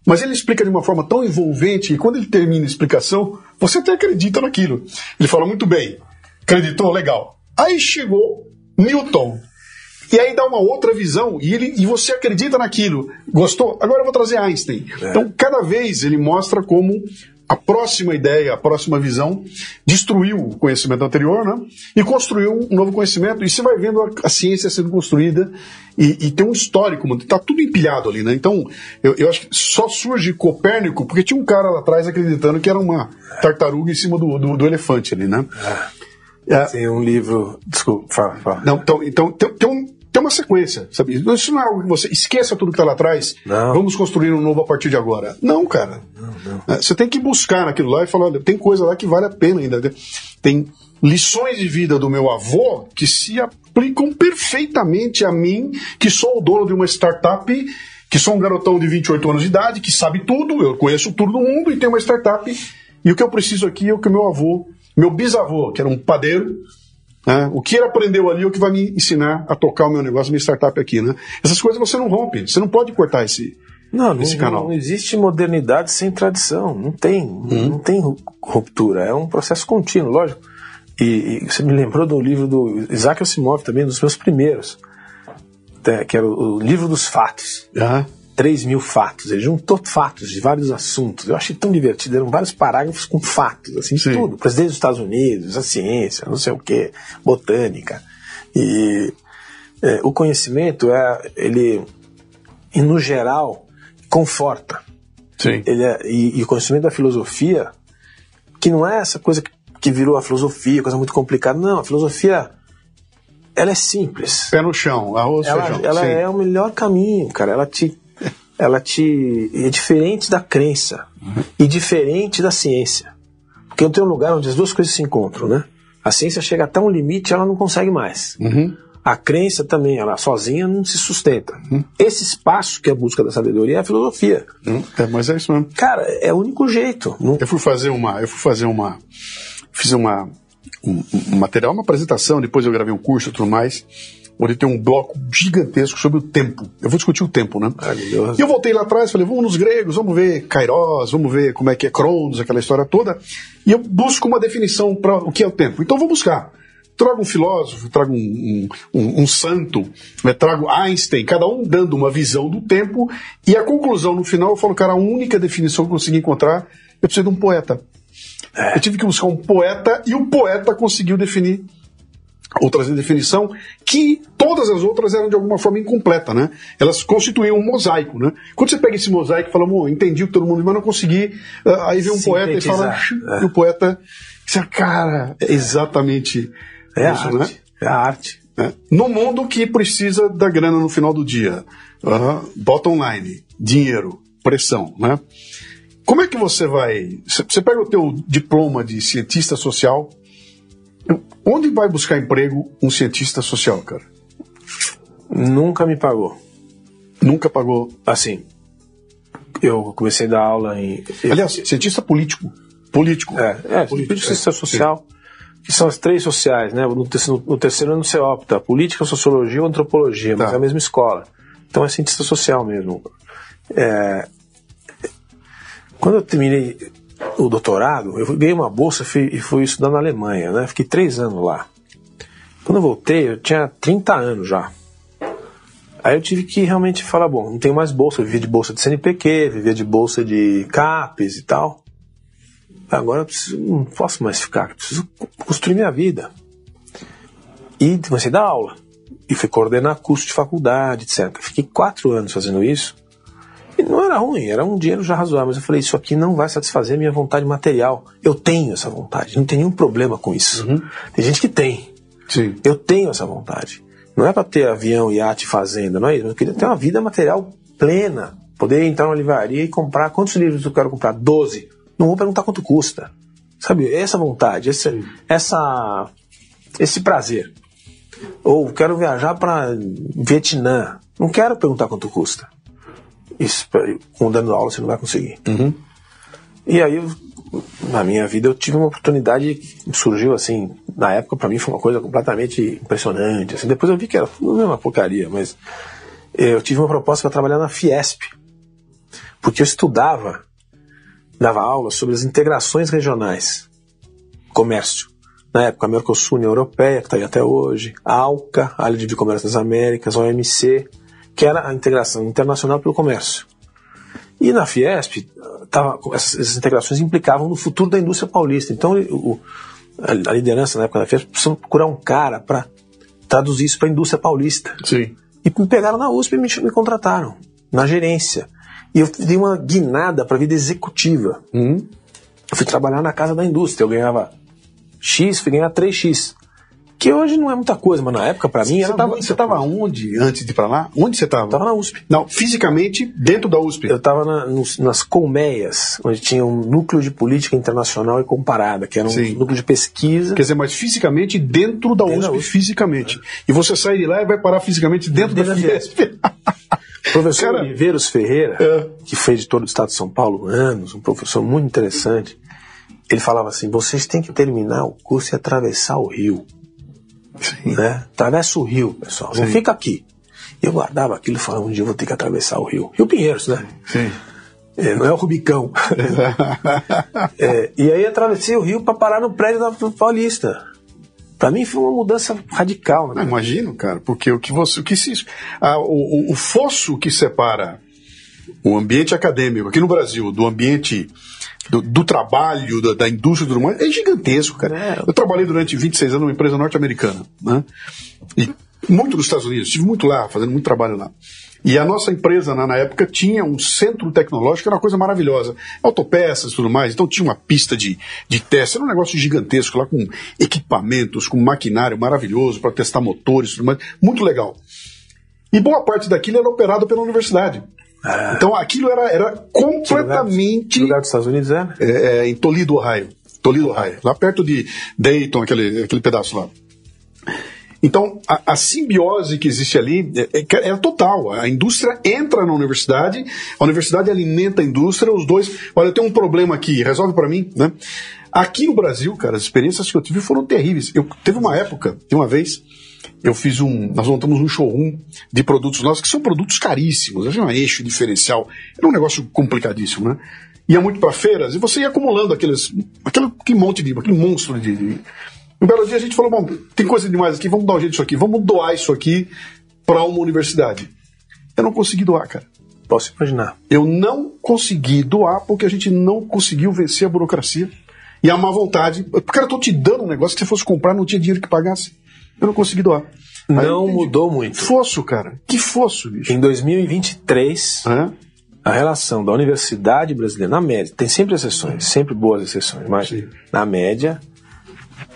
Mas ele explica de uma forma tão envolvente que quando ele termina a explicação, você até acredita naquilo. Ele fala muito bem. Acreditou? Legal. Aí chegou Newton. E aí dá uma outra visão e, ele, e você acredita naquilo. Gostou? Agora eu vou trazer Einstein. É. Então, cada vez ele mostra como a próxima ideia, a próxima visão destruiu o conhecimento anterior né? e construiu um novo conhecimento. E você vai vendo a, a ciência sendo construída e, e tem um histórico, está tudo empilhado ali. Né? Então, eu, eu, acho que só surge Copérnico porque tinha um cara lá atrás acreditando que era uma tartaruga em cima do, do, do elefante ali. Né? É. Tem um livro. Desculpa, fala, fala. Não, então, então tem, tem um tem uma sequência, sabe? Isso não é algo que você esqueça tudo que está lá atrás, não. vamos construir um novo a partir de agora. Não, cara. Não, não. É, você tem que buscar naquilo lá e falar, olha, tem coisa lá que vale a pena ainda. Né? Tem lições de vida do meu avô que se aplicam perfeitamente a mim, que sou o dono de uma startup, que sou um garotão de 28 anos de idade, que sabe tudo, eu conheço tudo do mundo e tenho uma startup. E o que eu preciso aqui é o que meu avô, meu bisavô, que era um padeiro, né? O que ele aprendeu ali é o que vai me ensinar a tocar o meu negócio, minha startup aqui. Né? Essas coisas você não rompe, você não pode cortar esse, não, esse não, canal. Não existe modernidade sem tradição, não tem, hum. não tem ruptura, é um processo contínuo, lógico. E, e, você me lembrou do livro do Isaac Asimov também, dos meus primeiros, que era o, o livro dos fatos. Uhum. 3 mil fatos. Ele juntou fatos de vários assuntos. Eu achei tão divertido. Eram vários parágrafos com fatos, assim, Sim. tudo. Presidente dos Estados Unidos, a ciência, não sei o que, botânica. E é, o conhecimento, é, ele, e no geral, conforta. Sim. Ele é, e, e, o conhecimento da filosofia, que não é essa coisa que, que virou a filosofia, coisa muito complicada. Não, a filosofia ela é simples. Pé no chão, arroz, ela, feijão. Ela Sim. é o melhor caminho, cara. Ela te ela te é diferente da crença uhum. e diferente da ciência. Porque não tem um lugar onde as duas coisas se encontram, né? A ciência chega até um limite, ela não consegue mais. Uhum. A crença também, ela sozinha não se sustenta. Uhum. Esse espaço que é a busca da sabedoria é a filosofia. Uhum. É, mas é isso mesmo. Cara, é o único jeito. Não... Eu fui fazer uma, eu fui fazer uma, fiz uma um, um material, uma apresentação, depois eu gravei um curso e tudo mais onde tem um bloco gigantesco sobre o tempo. Eu vou discutir o tempo, né? E eu voltei lá atrás, falei, vamos nos gregos, vamos ver Kairos, vamos ver como é que é Cronos, aquela história toda. E eu busco uma definição para o que é o tempo. Então vou buscar. Trago um filósofo, trago um, um, um santo, né? trago Einstein, cada um dando uma visão do tempo, e a conclusão no final eu falo, cara, a única definição que eu consegui encontrar, eu preciso de um poeta. É. Eu tive que buscar um poeta e o poeta conseguiu definir ou trazer definição, que todas as outras eram de alguma forma incompleta, né? Elas constituíam um mosaico, né? Quando você pega esse mosaico e fala, entendi o que todo mundo, mas não consegui, uh, aí vem um poeta e fala, é. e o poeta, cara, é exatamente é isso, né? arte. É a arte. É. No mundo que precisa da grana no final do dia, uh, bottom line, dinheiro, pressão, né? Como é que você vai? Você pega o teu diploma de cientista social, Onde vai buscar emprego um cientista social, cara? Nunca me pagou. Nunca pagou? Assim, eu comecei a dar aula em. Aliás, cientista político. Político. É, é político, cientista é, social, que são as três sociais, né? No terceiro, no terceiro ano você opta política, sociologia ou antropologia, tá. mas é a mesma escola. Então é cientista social mesmo. É, quando eu terminei o doutorado, eu ganhei uma bolsa e fui estudar na Alemanha, né? Fiquei três anos lá. Quando eu voltei, eu tinha 30 anos já. Aí eu tive que realmente falar, bom, não tenho mais bolsa, eu vivia de bolsa de CNPq, vivia de bolsa de CAPES e tal. Agora eu preciso, não posso mais ficar, preciso construir minha vida. E comecei a dar aula. E fui coordenar curso de faculdade, etc. Fiquei quatro anos fazendo isso. E não era ruim, era um dinheiro já razoável, mas eu falei, isso aqui não vai satisfazer a minha vontade material. Eu tenho essa vontade, não tem nenhum problema com isso. Uhum. Tem gente que tem. Sim. Eu tenho essa vontade. Não é para ter avião, iate, fazenda, não é isso. Eu queria ter uma vida material plena. Poder entrar numa livraria e comprar. Quantos livros eu quero comprar? Doze. Não vou perguntar quanto custa. Sabe, essa vontade, esse, essa, esse prazer. Ou quero viajar para Vietnã. Não quero perguntar quanto custa. Isso, com dando aula, você não vai conseguir. Uhum. E aí, eu, na minha vida, eu tive uma oportunidade que surgiu assim. Na época, para mim, foi uma coisa completamente impressionante. Assim, depois eu vi que era tudo uma porcaria, mas eu tive uma proposta para trabalhar na Fiesp. Porque eu estudava, dava aula sobre as integrações regionais, comércio. Na época, a Mercosul, União Europeia, que está aí até hoje, a ALCA, a Área de Comércio das Américas, a OMC, que era a integração internacional pelo comércio. E na Fiesp, tava, essas, essas, integrações implicavam no futuro da indústria paulista. Então, o, a, liderança na época da Fiesp precisou procurar um cara para traduzir isso para a indústria paulista. Sim. E me pegaram na USP e me, me contrataram, na gerência. E eu dei uma guinada para a vida executiva. Uhum. Eu fui trabalhar na casa da indústria. Eu ganhava X, fui ganhar 3X. Que hoje não é muita coisa, mas na época para mim você era. Tava, você estava onde antes de ir para lá? Onde você estava? Estava na USP. Não, fisicamente dentro da USP. Eu estava na, nas colmeias, onde tinha um núcleo de política internacional e comparada, que era um Sim. núcleo de pesquisa. Quer dizer, mas fisicamente dentro da, Dentro USP, da USP. fisicamente. E você sai de lá e vai parar fisicamente dentro, Dentro da da Fiesp. Professor Cara- Oliveiros Ferreira, É. que foi editor do Estado de São Paulo anos, um professor muito interessante, ele falava assim: vocês têm que terminar o curso e atravessar o rio. Sim. Né? Atravessa o rio, pessoal. Não fica aqui. Eu guardava aquilo e falava: um dia eu vou ter que atravessar o rio. Rio Pinheiros, né? Sim. É, não é o Rubicão. É, e aí atravessei o rio para parar no prédio da Paulista. Para mim foi uma mudança radical. Não, Né? imagino, cara, porque o que você. O, que se, o, o- o fosso que separa o ambiente acadêmico aqui no Brasil do ambiente do, do trabalho, da, da indústria tudo mais, é gigantesco, cara. É. Eu trabalhei durante 26 anos numa empresa norte-americana, né? E muito nos Estados Unidos, estive muito lá, fazendo muito trabalho lá. E a nossa empresa, na, na época, tinha um centro tecnológico, era uma coisa maravilhosa. Autopeças e tudo mais. Então tinha uma pista de, de teste, era um negócio gigantesco lá, com equipamentos, com maquinário maravilhoso para testar motores e tudo mais. Muito legal. E boa parte daquilo era operado pela universidade. Então aquilo era, era completamente Que lugar dos Estados Unidos é? é, é, em Toledo, Ohio. Toledo, Ohio. Lá perto de Dayton, aquele, aquele pedaço lá. Então, a, a simbiose que existe ali é, é, é total. A indústria entra na universidade, a universidade alimenta a indústria, os dois. Olha, eu tenho um problema aqui, resolve para mim, né? Aqui no Brasil, cara, as experiências que eu tive foram terríveis. Eu teve uma época, de uma vez, eu fiz um. Nós montamos um showroom de produtos nossos, que são produtos caríssimos, é um eixo diferencial. Era um negócio complicadíssimo, né? Ia muito para feiras e você ia acumulando aqueles, aquele, aquele monte de. aquele monstro de. de... Um belo dia a gente falou: bom, tem coisa demais aqui, vamos dar um jeito disso aqui, vamos doar isso aqui para uma universidade. Eu não consegui doar, cara. Posso imaginar. Eu não consegui doar porque a gente não conseguiu vencer a burocracia e a má vontade. Cara, eu tô te dando um negócio que se fosse comprar não tinha dinheiro que pagasse. Eu não consegui doar. Aí Não mudou muito. Fosso, cara. Que fosso, bicho. Em 2023, Hã? a relação da universidade brasileira, na média, tem sempre exceções, sempre boas exceções, mas Sim. na média,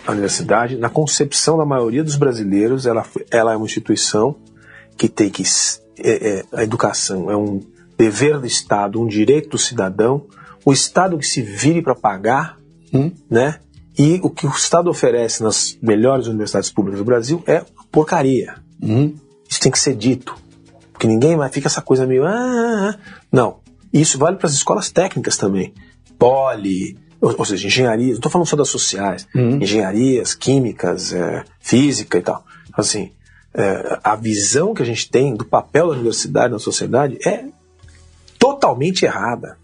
a universidade, na concepção da maioria dos brasileiros, ela, ela é uma instituição que tem que. é- é- a educação é um dever do Estado, um direito do cidadão, o Estado que se vire para pagar, Hum? né? E o que o Estado oferece nas melhores universidades públicas do Brasil é porcaria. Hum? Isso tem que ser dito. Porque ninguém mais fica essa coisa meio. "Ah, ah, ah". Não. Isso vale para as escolas técnicas também. Poli, ou, ou seja, engenharia. Não estou falando só das sociais. Engenharias, químicas, é, física e tal. Assim, é, a visão que a gente tem do papel da universidade na sociedade é totalmente errada.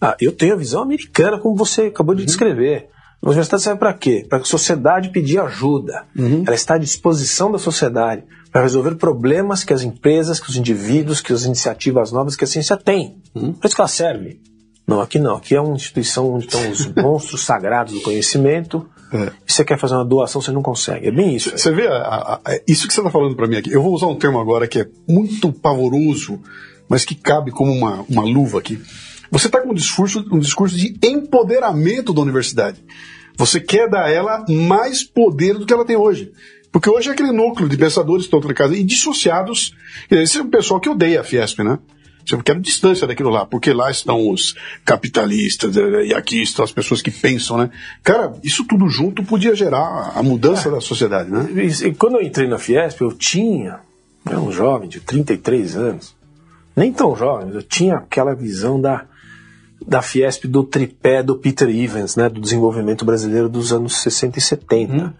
Ah, eu tenho a visão americana, como você acabou de descrever. A universidade serve para quê? Para a sociedade pedir ajuda. Ela está à disposição da sociedade para resolver problemas que as empresas, que os indivíduos, que as iniciativas novas que a ciência tem. Para isso que ela serve. Não, aqui não. Aqui é uma instituição onde estão os monstros sagrados do conhecimento. É. E você quer fazer uma doação, você não consegue. É bem isso. Você vê, a- a- a- isso que você está falando para mim aqui, eu vou usar um termo agora que é muito pavoroso mas que cabe como uma, uma luva aqui. Você está com um discurso, um discurso de empoderamento da universidade. Você quer dar a ela mais poder do que ela tem hoje. Porque hoje é aquele núcleo de pensadores que estão casa e dissociados. Esse é um pessoal que odeia a Fiesp, né? Eu quero distância daquilo lá, porque lá estão os capitalistas eh, e aqui estão as pessoas que pensam, né? Cara, isso tudo junto podia gerar a mudança é. da sociedade, né? E, quando eu entrei na Fiesp, eu tinha, era um jovem de 33 anos, nem tão jovem, eu tinha aquela visão da, da Fiesp do tripé do Peter Evans, né, do desenvolvimento brasileiro dos anos 60 e 70. Hum.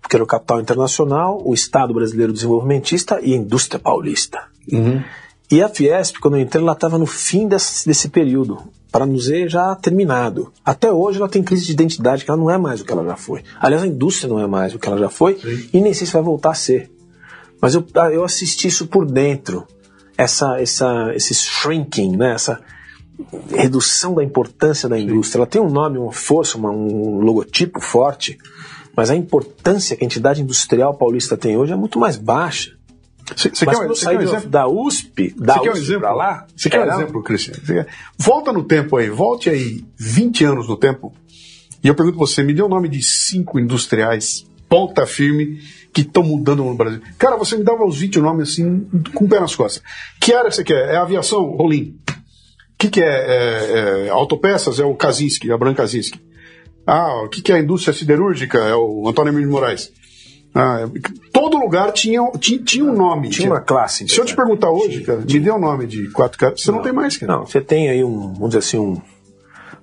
Porque era o capital internacional, o Estado brasileiro desenvolvimentista e a indústria paulista. Uhum. E a Fiesp, quando eu entrei, ela estava no fim desse, desse período, para nos dizer já terminado. Até hoje ela tem crise de identidade, que ela não é mais o que ela já foi. Aliás, a indústria não é mais o que ela já foi, Sim. e nem sei se vai voltar a ser. Mas eu, eu assisti isso por dentro, essa, essa, esse shrinking, né? essa redução da importância da indústria. Ela tem um nome, uma força, uma, um logotipo forte, mas a importância que a entidade industrial paulista tem hoje é muito mais baixa. Você quer, um, quer um exemplo? Da USP, da USP um exemplo? lá. Você quer um exemplo, Cristian? Volta no tempo aí, volte aí 20 anos no tempo. E eu pergunto você, me dê o nome de cinco industriais, ponta firme, que estão mudando no Brasil. Cara, você me dava os 20 nomes assim, com o pé nas costas. Que área você quer? É aviação? Rolim. O que, que é, é, é, autopeças? É o Kaczynski, a Branca Kaczynski. Ah, o que, que é a indústria siderúrgica? É o Antônio Emílio Moraes. Ah, todo lugar tinha, tinha, tinha um nome. Tinha, uma classe. Se eu te perguntar hoje, tinha, cara, tinha. me dê o um nome de quatro caras, você não, não, tem mais, cara. Não, você tem aí um, vamos dizer assim, um,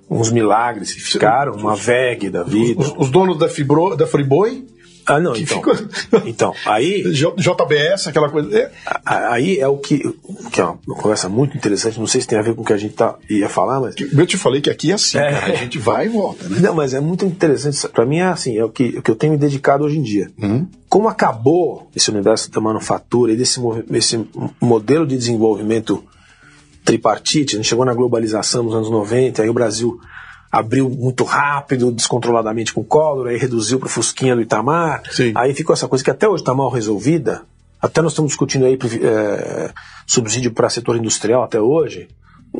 uns milagres que ficaram, uma VEG da vida. Os, os donos da, Fibro, da Friboi ah, não, então. Ficou... então, aí. JBS, aquela coisa. É. Aí é o que. Que é uma conversa muito interessante, não sei se tem a ver com o que a gente tá, ia falar, mas. Eu te falei que aqui é assim, é. Cara, a gente vai e volta, né? Não, mas é muito interessante. Para mim é assim, é o que, o que eu tenho me dedicado hoje em dia. Uhum. Como acabou esse universo da manufatura e desse esse modelo de desenvolvimento tripartite, a gente chegou na globalização nos anos 90, aí o Brasil abriu muito rápido, descontroladamente com o Collor, aí reduziu para o Fusquinha do Itamar. Sim. Aí ficou essa coisa que até hoje está mal resolvida. Até nós estamos discutindo aí é, subsídio para setor industrial até hoje.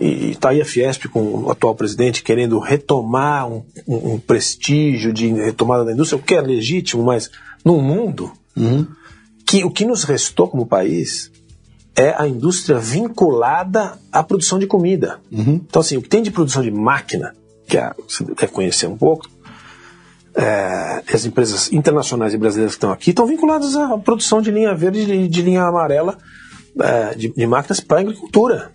E está aí a Fiesp com o atual presidente querendo retomar um, um, um, prestígio de retomada da indústria, o que é legítimo, mas num mundo uhum. que o que nos restou como país é a indústria vinculada à produção de comida. Uhum. Então, assim, o que tem de produção de máquina, que é, você deve conhecer um pouco, é, as empresas internacionais e brasileiras que estão aqui estão vinculadas à produção de linha verde e de, linha amarela é, de, de, máquinas para agricultura.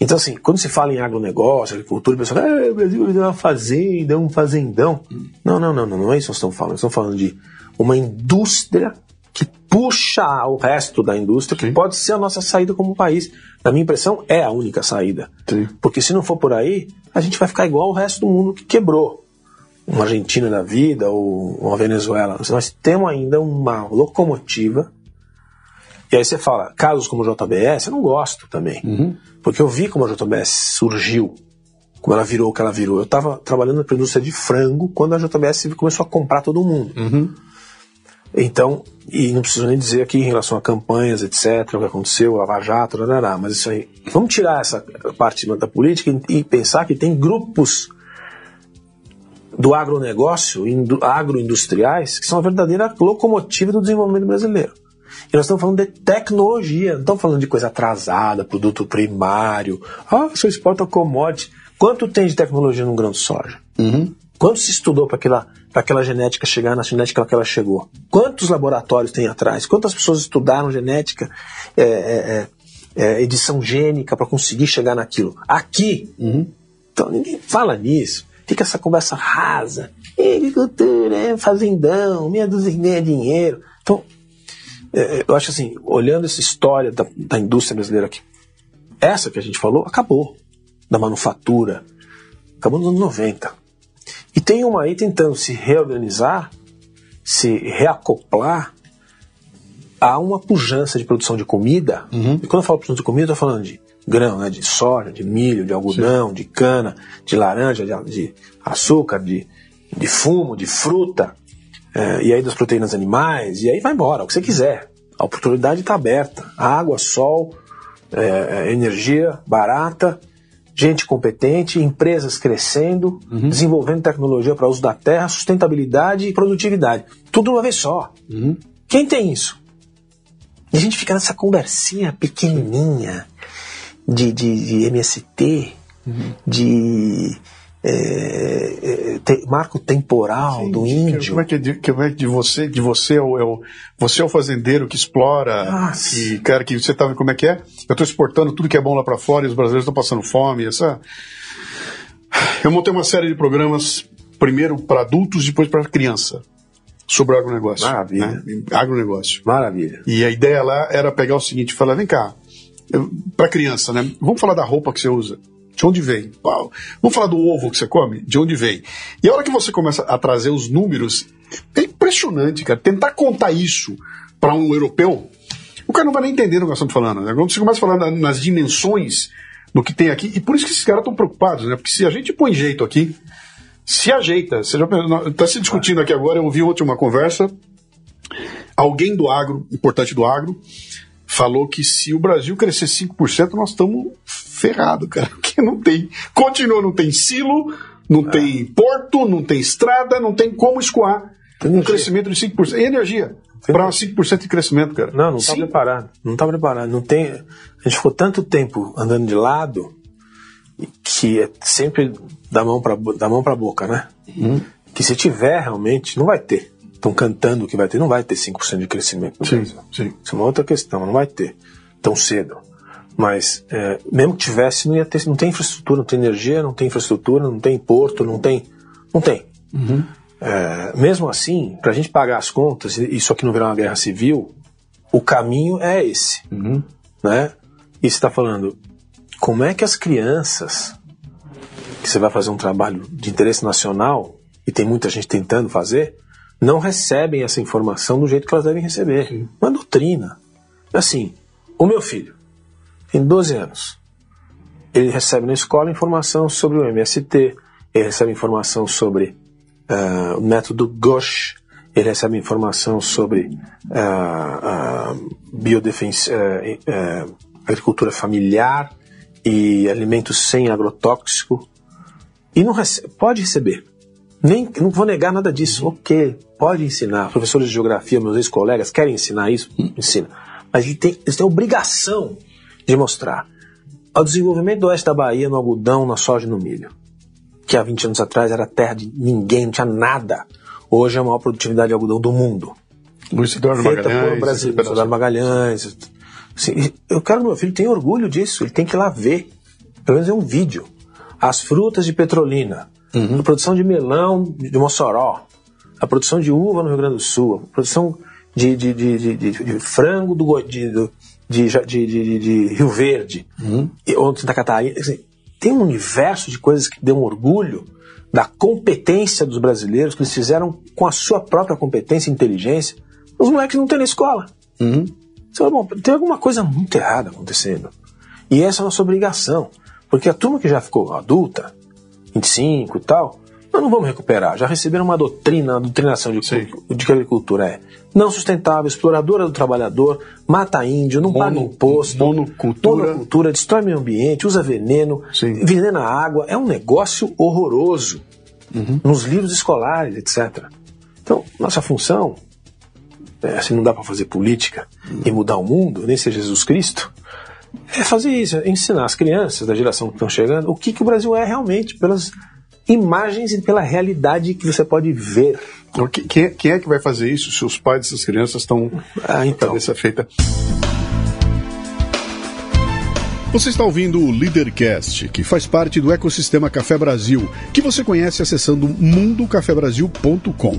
Então, assim, quando se fala em agronegócio, agricultura, o pessoal fala, ah, o Brasil é uma fazenda, é um fazendão. Não, não, não, não, não é isso que nós estamos falando. Nós estamos falando de uma indústria que puxa o resto da indústria, Sim. que pode ser a nossa saída como país. Na minha impressão, é a única saída. Sim. Porque se não for por aí, a gente vai ficar igual o resto do mundo que quebrou. Uma Argentina da vida ou uma Venezuela. Nós temos ainda uma locomotiva. E aí você fala, casos como o JBS, eu não gosto também. Uhum. Porque eu vi como a JBS surgiu, como ela virou o que ela virou. Eu estava trabalhando na indústria de frango quando a JBS começou a comprar todo mundo. Uhum. Então, e não preciso nem dizer aqui em relação a campanhas, etc., o que aconteceu, Lava Jato, rará, mas isso aí. Vamos tirar essa parte da política e pensar que tem grupos do agronegócio, agroindustriais, que são a verdadeira locomotiva do desenvolvimento brasileiro. E nós estamos falando de tecnologia, não estamos falando de coisa atrasada, produto primário. Ah, só exporta commodity. Quanto tem de tecnologia no grão de soja? Uhum. Quanto se estudou para aquela, aquela genética chegar na genética que ela chegou? Quantos laboratórios tem atrás? Quantas pessoas estudaram genética, é, é, é, é edição gênica para conseguir chegar naquilo? Aqui, uhum. então ninguém fala nisso. Fica essa conversa rasa. Agricultura, é fazendão, meia dúzia ganha dinheiro. Então, eu acho assim, olhando essa história da, da indústria brasileira aqui, essa que a gente falou, acabou. Da manufatura. Acabou nos anos 90. E tem uma aí tentando se reorganizar, se reacoplar a uma pujança de produção de comida. Uhum. E quando eu falo produção de comida, eu estou falando de grão, né, de soja, de milho, de algodão, Sim. de cana, de laranja, de, de açúcar, de, de fumo, de fruta, é, e aí das proteínas animais, e aí vai embora, o que você quiser. A oportunidade está aberta. Água, sol, é, é, energia barata, gente competente, empresas crescendo, uhum. desenvolvendo tecnologia para uso da terra, sustentabilidade e produtividade. Tudo uma vez só. Uhum. Quem tem isso? E a gente fica nessa conversinha pequenininha de, de, de MST, uhum. de é, é, te, marco temporal Sim, do índio. Como é que, de, como é que de você, de você é o, é o, você é o fazendeiro que explora Nossa. e cara que você tá como é que é? Eu estou exportando tudo que é bom lá para fora e os brasileiros estão passando fome. Essa eu montei uma série de programas primeiro para adultos, depois para criança sobre agronegócio. Maravilha. Né? Agronegócio. Maravilha. E a ideia lá era pegar o seguinte, falar, vem cá, para criança, né? Vamos falar da roupa que você usa. De onde vem? Vamos falar do ovo que você come? De onde vem? E a hora que você começa a trazer os números, é impressionante, cara. Tentar contar isso para um europeu, o cara não vai nem entender o que nós estamos falando. Né? Quando você começa a falar nas dimensões do que tem aqui, e por isso que esses caras estão preocupados, né? Porque se a gente põe jeito aqui, se ajeita. Você já está se discutindo aqui agora, eu ouvi ontem uma conversa. Alguém do agro, importante do agro, falou que se o Brasil crescer 5%, nós estamos ferrados, cara. Porque não tem. Continua, não tem silo, não é. tem porto, não tem estrada, não tem como escoar tem um crescimento de 5%. E energia. Para 5% de crescimento, cara. Não, não está preparado. Não está preparado. Não tem. A gente ficou tanto tempo andando de lado que é sempre da mão para da mão para boca, né? Uhum. Que se tiver realmente, não vai ter estão cantando que vai ter, não vai ter 5% de crescimento no sim, Brasil. Sim. Isso é uma outra questão, não vai ter tão cedo. Mas é, mesmo que tivesse, não ia ter, não tem infraestrutura, não tem energia, não tem infraestrutura, não tem porto, não tem, não tem. Uhum. É, mesmo assim, para a gente pagar as contas, e isso aqui não virar uma guerra civil, o caminho é esse, uhum. né? E você está falando, como é que as crianças, que você vai fazer um trabalho de interesse nacional e tem muita gente tentando fazer, não recebem essa informação do jeito que elas devem receber. Sim. Uma doutrina. Assim, o meu filho tem 12 anos. Ele recebe na escola informação sobre o MST, ele recebe informação sobre uh, o método GOSH, ele recebe informação sobre uh, uh, biodefens uh, agricultura familiar e alimentos sem agrotóxico. E não recebe, pode receber. Nem, não vou negar nada disso. Ok, pode ensinar. Professores de geografia, meus ex-colegas, querem ensinar isso? Ensina. Mas eles têm, eles têm obrigação de mostrar o desenvolvimento do oeste da Bahia no algodão, na soja e no milho. Que há 20 anos atrás era terra de ninguém, não tinha nada. Hoje é a maior produtividade de algodão do mundo. Luiz Eduardo Magalhães. Por Brasil, Luiz Eduardo Magalhães. Assim, eu quero que meu filho tenha orgulho disso, ele tem que ir lá ver. Pelo menos é um vídeo. As frutas de Petrolina, uhum. a produção de melão de Mossoró, a produção de uva no Rio Grande do Sul, a produção de, de, de, de frango do, de, de, Rio Verde, uhum. ou de Santa Catarina. Assim, tem um universo de coisas que dão orgulho da competência dos brasileiros, que eles fizeram com a sua própria competência e inteligência. Os moleques não têm na escola. Uhum. Você fala, bom, tem alguma coisa muito errada acontecendo. E essa é a nossa obrigação. Porque a turma que já ficou adulta, 25 e tal, nós não vamos recuperar. Já receberam uma doutrina, uma doutrinação de, de que a agricultura é não sustentável, exploradora do trabalhador, mata índio, não Mono, paga imposto, monocultura. monocultura, destrói meio ambiente, usa veneno, Sim. venena a água. É um negócio horroroso uhum. nos livros escolares, etc. Então, nossa função, é, assim, não dá para fazer política uhum. e mudar o mundo, nem ser Jesus Cristo, é fazer isso, é ensinar as crianças da geração que estão chegando o que, que o Brasil é realmente, pelas imagens e pela realidade que você pode ver. Quem, quem é que vai fazer isso se os pais dessas crianças estão ah, então. cabeça feita? Você está ouvindo o Leadercast, que faz parte do ecossistema Café Brasil, que você conhece acessando mundocafebrasil.com.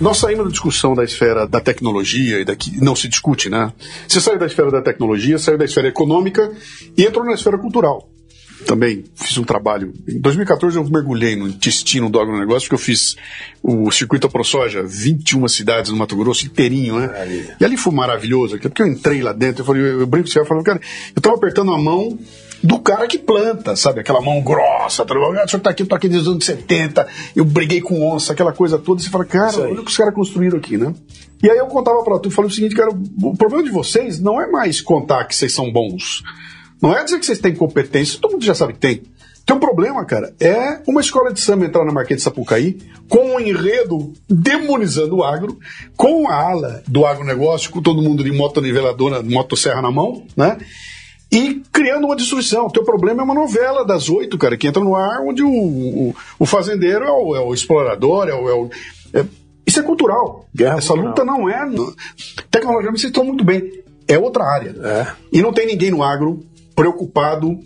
Nós saímos da discussão da esfera da tecnologia e daqui não se discute, né? Você saiu da esfera da tecnologia, saiu da esfera econômica e entrou na esfera cultural. Também fiz um trabalho. Em 2014 eu mergulhei no intestino do agronegócio, porque eu fiz o circuito ProSoja, 21 cidades no Mato Grosso, inteirinho, né? Maravilha. E ali foi maravilhoso, porque eu entrei lá dentro, eu falei, eu, brinco com falei, cara, eu tava apertando a mão do cara que planta, sabe? Aquela mão grossa, tá, o senhor tá aqui, eu tô aqui desde os anos 70, eu briguei com onça, aquela coisa toda, e você fala, cara, olha o que os caras construíram aqui, né? E aí eu contava pra tu, falei o seguinte, cara, o problema de vocês não é mais contar que vocês são bons. Não é dizer que vocês têm competência, todo mundo já sabe que tem. Tem um problema, cara, é uma escola de samba entrar na Marquês de Sapucaí com um enredo demonizando o agro, com a ala do agronegócio, com todo mundo de motoniveladora, motosserra na mão, né? E criando uma destruição. O teu problema é uma novela das oito, cara, que entra no ar onde o, o, o fazendeiro é o, é o, explorador, é o. É o é, isso é cultural. Guerra Essa cultural. luta não é. Tecnologicamente vocês estão muito bem. É outra área. É. E não tem ninguém no agro preocupado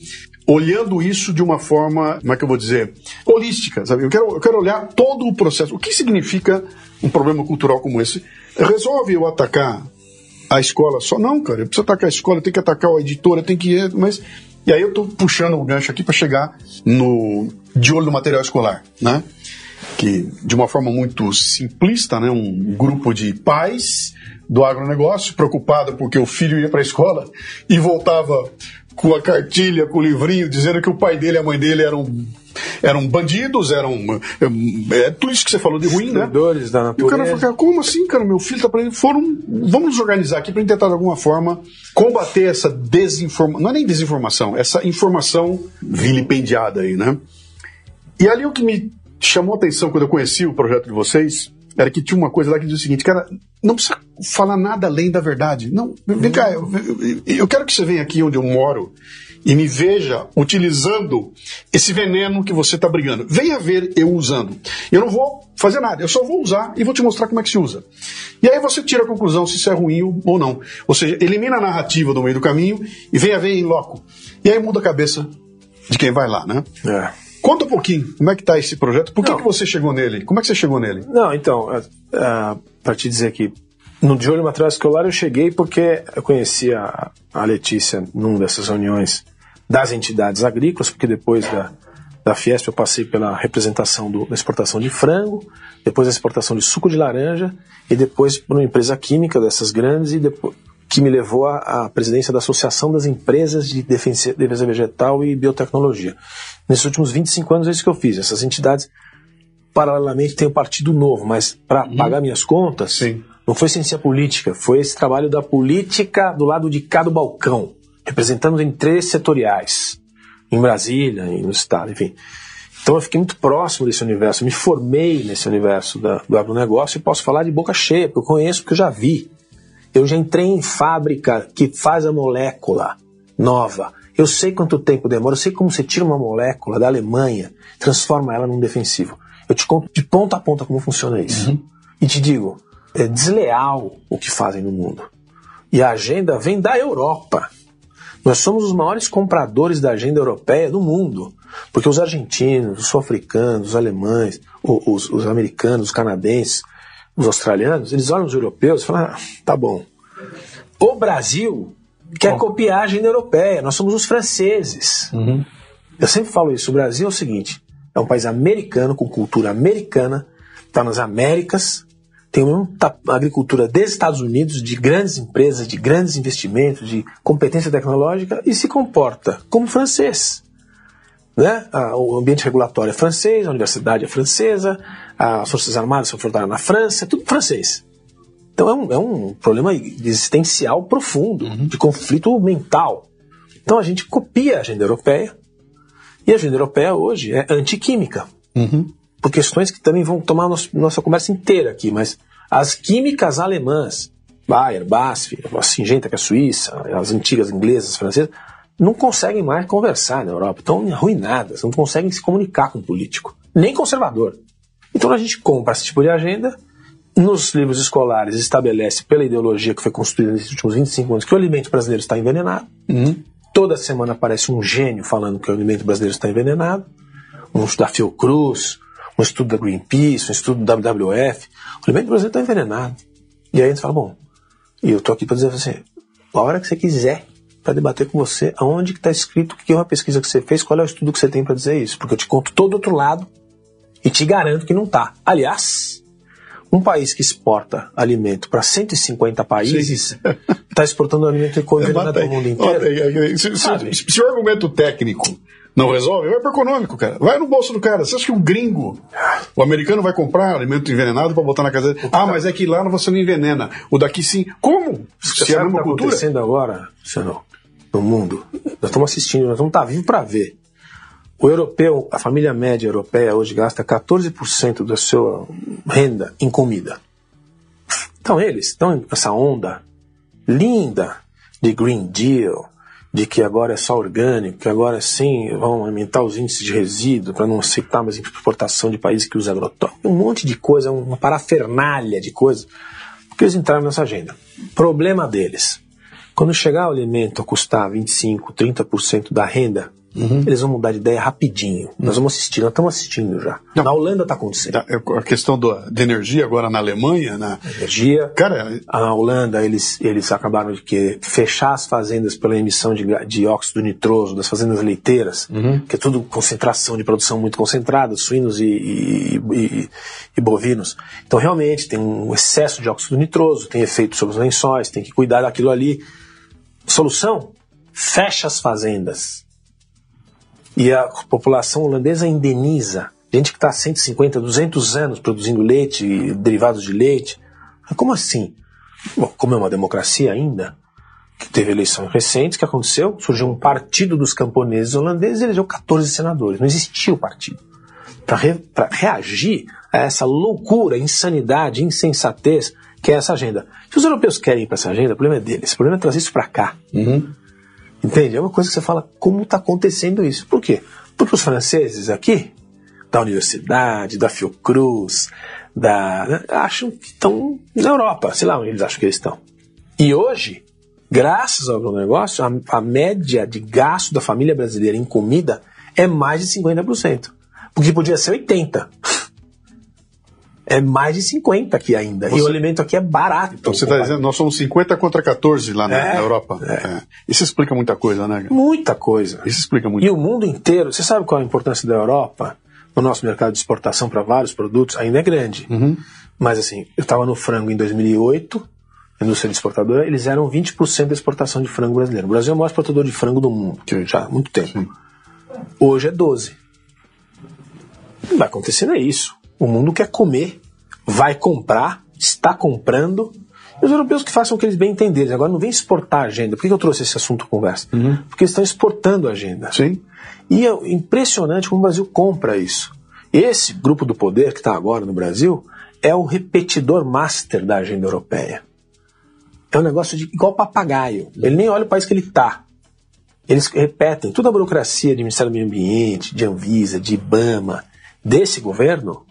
olhando isso de uma forma, como é que eu vou dizer, holística, sabe? Eu quero, eu quero olhar todo o processo. O que significa um problema cultural como esse? Resolve eu atacar a escola só. Não, cara, eu preciso atacar a escola, tem que atacar a editora, tem que. Mas. E aí eu estou puxando o gancho aqui para chegar no de olho no material escolar, né? Que de uma forma muito simplista, né? Um grupo de pais do agronegócio preocupado porque o filho ia para a escola e voltava com a cartilha, com o livrinho, dizendo que o pai dele e a mãe dele eram eram bandidos, eram. É, é tudo isso que você falou de ruim, né? da natureza. E o cara falou, cara, como assim, cara? Meu filho tá pra ele. Foram. Vamos nos organizar aqui para tentar de alguma forma combater essa desinformação. Não é nem desinformação, essa informação vilipendiada aí, né? E ali o que me chamou a atenção quando eu conheci o projeto de vocês era que tinha uma coisa lá que dizia o seguinte, cara, não precisa falar nada além da verdade. Não, vem cá, eu, eu, quero que você venha aqui onde eu moro e me veja utilizando esse veneno que você está brigando. Venha ver eu usando. Eu não vou fazer nada, eu só vou usar e vou te mostrar como é que se usa. E aí você tira a conclusão se isso é ruim ou não. Ou seja, elimina a narrativa do meio do caminho e venha ver em loco. E aí muda a cabeça de quem vai lá, né? É. Conta um pouquinho, como é que está esse projeto? Por que, que você chegou nele? Como é que você chegou nele? Não, então, uh, uh, para te dizer que no De Olho Material Escolar eu cheguei porque eu conhecia a, a Letícia numa dessas reuniões das entidades agrícolas, porque depois da, da Fiesp eu passei pela representação do, da exportação de frango, depois da exportação de suco de laranja e depois por uma empresa química dessas grandes e depois que me levou à, presidência da Associação das Empresas de Defesa, Vegetal e Biotecnologia. Nesses últimos 25 anos é isso que eu fiz. Essas entidades, paralelamente, têm o Partido Novo, mas para uhum. pagar minhas contas, Sim. não foi ciência política, foi esse trabalho da política do lado de cá do balcão, representando interesses setoriais, em Brasília, no Estado, enfim. Então eu fiquei muito próximo desse universo, me formei nesse universo da, do agronegócio e posso falar de boca cheia, porque eu conheço, porque eu já vi. Eu já entrei em fábrica que faz a molécula nova. Eu sei quanto tempo demora, eu sei como você tira uma molécula da Alemanha, transforma ela num defensivo. Eu te conto de ponta a ponta como funciona isso. Uhum. E te digo, é desleal o que fazem no mundo. E a agenda vem da Europa. Nós somos os maiores compradores da agenda europeia do mundo. Porque os argentinos, os sul-africanos, os alemães, os, os americanos, os canadenses, os australianos, eles olham os europeus e falam: ah, tá bom. O Brasil quer bom. copiar a agenda europeia, nós somos os franceses. Uhum. Eu sempre falo isso: o Brasil é o seguinte, é um país americano, com cultura americana, está nas Américas, tem uma agricultura dos Estados Unidos, de grandes empresas, de grandes investimentos, de competência tecnológica, e se comporta como francês. Né? O ambiente regulatório é francês, a universidade é francesa, as Forças Armadas são formadas na França, é tudo francês. Então é um, é um problema existencial profundo, uhum. de conflito mental. Então a gente copia a agenda europeia, e a agenda europeia hoje é antiquímica. Uhum. Por questões que também vão tomar nosso, nossa conversa inteira aqui, mas as químicas alemãs, Bayer, BASF, a Singenta, que é a Suíça, as antigas inglesas, francesas, não conseguem mais conversar na Europa, estão arruinadas, não conseguem se comunicar com o político, nem conservador. Então a gente compra esse tipo de agenda, nos livros escolares estabelece pela ideologia que foi construída nesses últimos 25 anos que o alimento brasileiro está envenenado. Uhum. Toda semana aparece um gênio falando que o alimento brasileiro está envenenado. Um da Fiocruz, um estudo da Greenpeace, um estudo do WWF. O alimento brasileiro está envenenado. E aí a gente fala, bom, e eu tô aqui para dizer pra você, a hora que você quiser, para debater com você aonde que está escrito, o que é uma pesquisa que você fez, qual é o estudo que você tem para dizer isso. Porque eu te conto todo outro lado e te garanto que não tá. Aliás, um país que exporta alimento para 150 países está exportando alimento convencionado para o mundo inteiro. Se, se, se, o argumento técnico não resolve, vai para econômico, cara. Vai no bolso do cara. Você acha que o gringo, o americano vai comprar alimento envenenado para botar na casa dele? Ah, mas é que lá você não envenena. O daqui sim. Como? Você se é uma tá cultura. acontecendo agora, senão, no mundo? Nós estamos assistindo, nós vamos estar tá vivos para ver. O europeu, a família média europeia hoje gasta 14% da sua renda em comida. Então eles estão nessa onda linda de Green Deal, de que agora é só orgânico, que agora sim vão aumentar os índices de resíduo para não aceitar mais exportação de países que usam agrotóxicos. Um monte de coisa, uma parafernália de coisas, porque eles entraram nessa agenda. Problema deles. Quando chegar o alimento a custar 25, 30% da renda Uhum. Eles vão mudar de ideia rapidinho. Uhum. Nós vamos assistir, nós estamos assistindo já. Não. Na Holanda está acontecendo. É, a questão do, de energia agora na Alemanha, na energia. Cara, a Holanda eles eles acabaram de que fechar as fazendas pela emissão de, de óxido nitroso das fazendas leiteiras, uhum. que é tudo concentração de produção muito concentrada, suínos e, e, e, e bovinos. Então realmente tem um excesso de óxido nitroso, tem efeito sobre os lençóis, tem que cuidar daquilo ali. Solução? Fecha as fazendas e a população holandesa indeniza. Gente que está 150, 200 anos produzindo leite derivados de leite. Como assim? Bom, como é uma democracia ainda, que teve eleições recentes, que aconteceu? Surgiu um partido dos camponeses holandeses e elegeu 14 senadores. Não existia o partido. Para re, reagir a essa loucura, insanidade, insensatez que é essa agenda. Se os europeus querem ir para essa agenda, o problema é deles. O problema é trazer isso para cá. Uhum. Entende? É uma coisa que você fala, como está acontecendo isso? Por quê? Porque os franceses aqui, da universidade, da Fiocruz, da, né, acham que estão na Europa, sei lá onde eles acham que eles estão. E hoje, graças ao agronegócio, a, a média de gasto da família brasileira em comida é mais de 50%. Porque podia ser 80% é mais de 50 aqui ainda. Você... E o alimento aqui é barato. Então você está dizendo, nós somos 50 contra 14 lá na, é, na Europa. É. É. Isso explica muita coisa, né? Muita coisa. Isso explica muito. E o mundo inteiro, você sabe qual é a importância da Europa no nosso mercado de exportação para vários produtos? Ainda é grande. Uhum. Mas assim, eu estava no frango em 2008, indústria exportadora, eles eram 20% da exportação de frango brasileiro. O Brasil é o maior exportador de frango do mundo, já há muito tempo. Sim. Hoje é 12. O que vai acontecendo é isso. O mundo quer comer, vai comprar, está comprando. E os europeus que façam o que eles bem entenderem. Agora não vem exportar a agenda. Por que eu trouxe esse assunto conversa? Uhum. Porque eles estão exportando a agenda. Sim. E é impressionante como o Brasil compra isso. Esse grupo do poder que está agora no Brasil é o repetidor master da agenda europeia. É um negócio de igual papagaio. Ele nem olha o país que ele está. Eles repetem toda a burocracia de Ministério do Meio Ambiente, de Anvisa, de IBAMA, desse governo,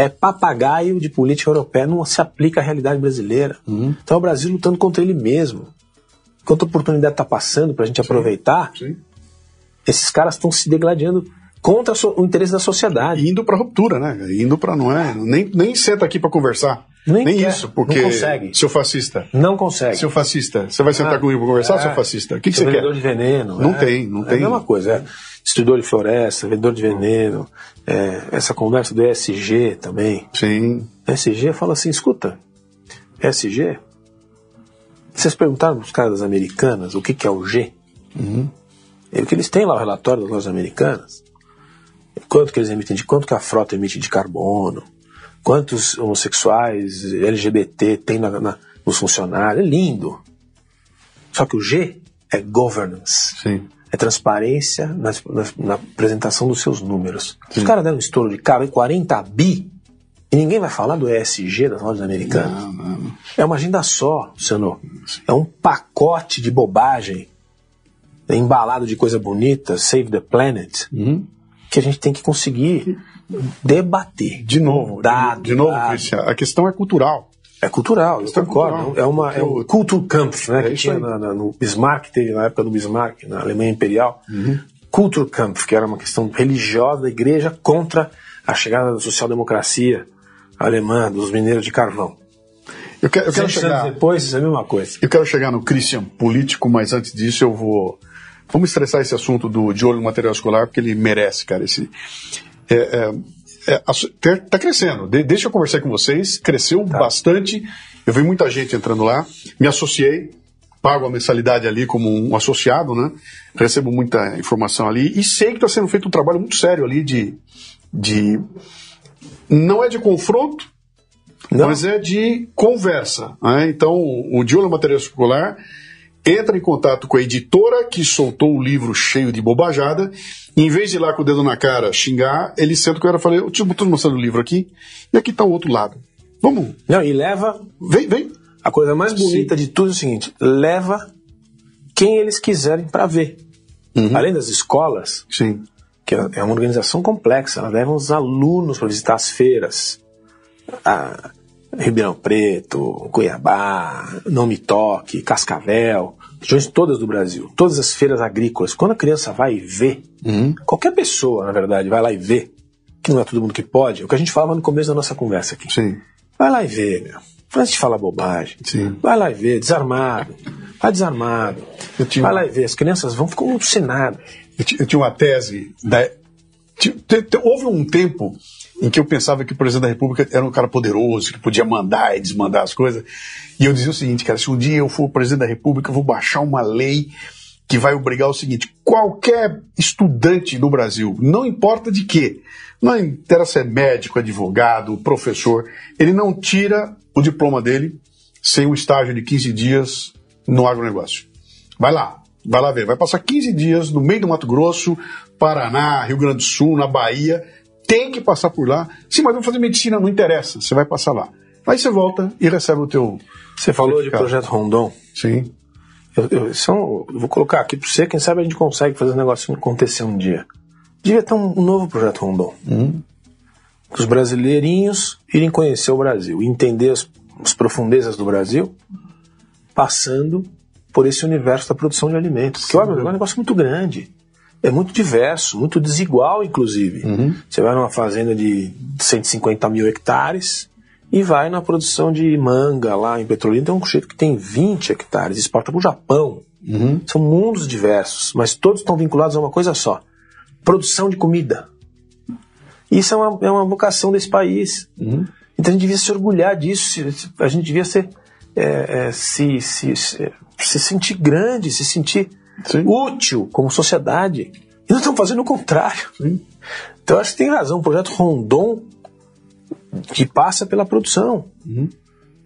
é papagaio de política europeia, não se aplica à realidade brasileira. Uhum. Então é o Brasil lutando contra ele mesmo. Enquanto a oportunidade está passando para a gente sim, aproveitar, sim. esses caras estão se degladiando contra o interesse da sociedade. Indo para ruptura, né? Indo para não é. Nem, nem senta aqui para conversar. Nem, nem isso, porque. Não consegue. Seu fascista. Não consegue. Seu fascista. Você vai sentar ah, comigo para conversar, é, seu fascista? O que, que você quer? de veneno. Não é, tem, não tem. É a mesma coisa. É destruidor de floresta, vendedor de veneno, é, essa conversa do ESG também. Sim. ESG fala assim, escuta, ESG, vocês perguntaram para os caras das americanas o que, que é o G? Uhum. É o que eles têm lá o relatório das lojas americanas. Quanto que eles emitem de quanto que a frota emite de carbono, quantos homossexuais, LGBT tem na, na, nos funcionários, é lindo. Só que o G é governance. Sim é transparência na, na, na apresentação dos seus números. Sim. Os caras deram um estouro de carro em 40 bi e ninguém vai falar do ESG das lojas americanas. Não, não. É uma agenda só, Luciano. É um pacote de bobagem embalado de coisa bonita, Save the Planet, uhum. que a gente tem que conseguir debater. De novo, dado, de novo, Cristian, a questão é cultural. É cultural, eu concordo. É, uma, é um Kulturkampf, né? É que tinha na, na, no Bismarck, teve na época do Bismarck, na Alemanha Imperial. Uhum. Kulturkampf, que era uma questão religiosa da igreja contra a chegada da social-democracia alemã, dos mineiros de carvão. Eu quero, eu quero chegar. depois, é a mesma coisa. Eu quero chegar no Christian político, mas antes disso eu vou. Vamos estressar esse assunto do de olho no material escolar, porque ele merece, cara. Esse, é, é, é, tá crescendo. De, deixa eu conversar com vocês. Cresceu tá. bastante. Eu vi muita gente entrando lá. Me associei, pago a mensalidade ali como um associado, né? Recebo muita informação ali e sei que está sendo feito um trabalho muito sério ali de, de não é de confronto, não. mas é de conversa. Né? Então, o Diola Material Escolar entra em contato com a editora que soltou o livro cheio de bobajada. Em vez de ir lá com o dedo na cara xingar, ele senta com ela e fala: Eu estou mostrando o livro aqui, e aqui está o outro lado. Vamos. Não, e leva. Vem, vem. A coisa mais bonita Sim. de tudo é o seguinte: leva quem eles quiserem para ver. Uhum. Além das escolas, Sim que é uma organização complexa, ela leva os alunos para visitar as feiras. A Ribeirão Preto, Cuiabá, Não Me Toque, Cascavel, regiões todas do Brasil, todas as feiras agrícolas. Quando a criança vai ver, uhum. qualquer pessoa, na verdade, vai lá e vê, que não é todo mundo que pode, é o que a gente falava no começo da nossa conversa aqui. Sim. Vai lá e vê, meu. Antes de falar bobagem. Sim. Vai lá e vê, desarmado. Vai desarmado. Tinha... Vai lá e vê. As crianças vão ficar alucinadas. Eu, tinha uma tese. Da... Houve um tempo em que eu pensava que o presidente da República era um cara poderoso, que podia mandar e desmandar as coisas. E eu dizia o seguinte, cara, se um dia eu for presidente da República, eu vou baixar uma lei que vai obrigar o seguinte: qualquer estudante no Brasil, não importa de quê, não interessa se é médico, advogado, professor, ele não tira o diploma dele sem um estágio de 15 dias no agronegócio. Vai lá, vai lá ver. Vai passar 15 dias no meio do Mato Grosso, Paraná, Rio Grande do Sul, na Bahia. Tem que passar por lá. Sim, mas vamos fazer medicina, não interessa. Você vai passar lá. Aí você volta e recebe o teu. Você falou de projeto Rondon. Sim. Eu, eu, são, eu vou colocar aqui para você, quem sabe a gente consegue fazer esse negócio acontecer um dia. Devia ter um, um novo projeto Rondon. Hum. Os brasileirinhos irem conhecer o Brasil, entender as, as profundezas do Brasil, passando por esse universo da produção de alimentos. Porque olha, é um negócio muito grande. É muito diverso, muito desigual, inclusive. Uhum. Você vai numa fazenda de 150 mil hectares e vai na produção de manga lá em Petrolina. Tem um sujeito que tem 20 hectares, exporta para o Japão. Uhum. São mundos diversos, mas todos estão vinculados a uma coisa só: produção de comida. Isso é uma, é uma vocação desse país. Uhum. Então a gente devia se orgulhar disso, a gente devia ser, é, é, se, se, se, se, sentir grande, se sentir Sim. útil como sociedade. E nós estamos fazendo o contrário. Sim. Então acho que tem razão. O projeto Rondon que passa pela produção. Uhum.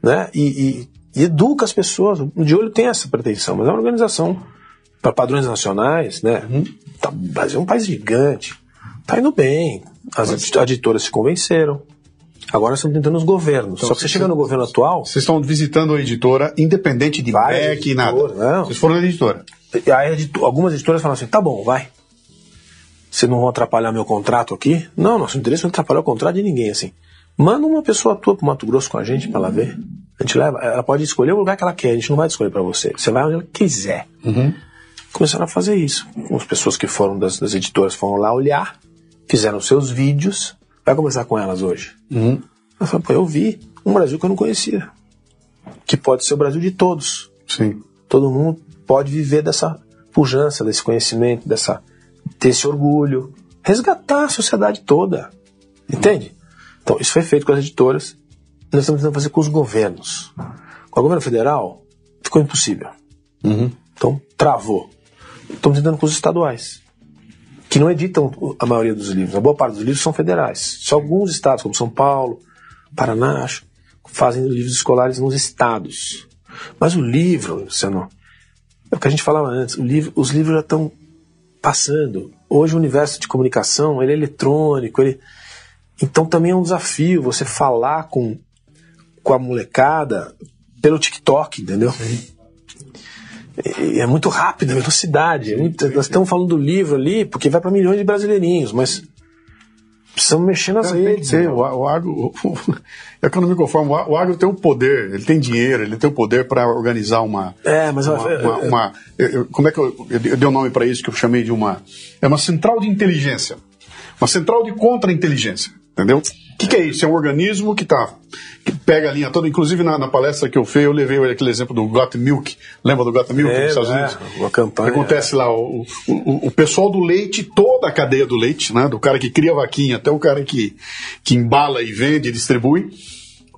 Né? E, e, e, educa as pessoas. O de olho tem essa pretensão, mas é uma organização para padrões nacionais. Né? Uhum. Tá, o Brasil é um país gigante. Está indo bem. As editoras se convenceram. Agora estamos tentando os governos. Então, Só que você chega no governo atual. Vocês estão visitando a editora, independente de BEC e nada. Não. Vocês foram na editora. Editor, algumas editoras falam assim: tá bom, vai. Vocês não vão atrapalhar meu contrato aqui? Não, nosso interesse não é atrapalhar o contrato de ninguém, assim. Manda uma pessoa tua pro Mato Grosso com a gente para ela ver. A gente leva, ela pode escolher o lugar que ela quer, a gente não vai escolher para você. Você vai onde ela quiser. Uhum. Começaram a fazer isso. As pessoas que foram das, das editoras foram lá olhar, fizeram seus vídeos. Vai conversar com elas hoje. Uhum. Eu pô, eu vi um Brasil que eu não conhecia. Que pode ser o Brasil de todos. Sim. Todo mundo pode viver dessa pujança, desse conhecimento, dessa, desse orgulho. Resgatar a sociedade toda. Entende? Então, isso foi feito com as editoras. Nós estamos tentando fazer com os governos. Com o governo federal, ficou impossível. Uhum. Então, travou. Estamos tentando com os estaduais que não editam a maioria dos livros. A boa parte dos livros são federais. Só alguns estados, como São Paulo, Paraná, acho, fazem livros escolares nos estados. Mas o livro, Luciano, é o que a gente falava antes, livro, os livros já estão passando. Hoje o universo de comunicação ele é eletrônico, ele... então também é um desafio você falar com, com a molecada pelo TikTok, entendeu? Sim é muito rápido, a velocidade. É muito, nós estamos falando do livro ali porque vai para milhões de brasileirinhos, mas precisamos mexer nas é, redes. Né? O, o agro, é que eu não me conformo. O agro tem o poder, ele tem dinheiro, ele tem o poder para organizar uma. É, mas uma, uma, uma eu, como é que eu, eu, eu dei o um nome para isso que eu chamei de uma é uma central de inteligência, uma central de contra-inteligência. Entendeu? O que, que, é isso? É um organismo que tá que pega a linha toda. Inclusive na, na palestra que eu fiz, eu levei aquele exemplo do Got Milk. Lembra do Got Milk é, nos Estados é, Unidos? Uma campanha. Acontece lá, o, o, o, pessoal do leite, toda a cadeia do leite, né? Do cara que cria vaquinha até o cara que, que embala e vende e distribui,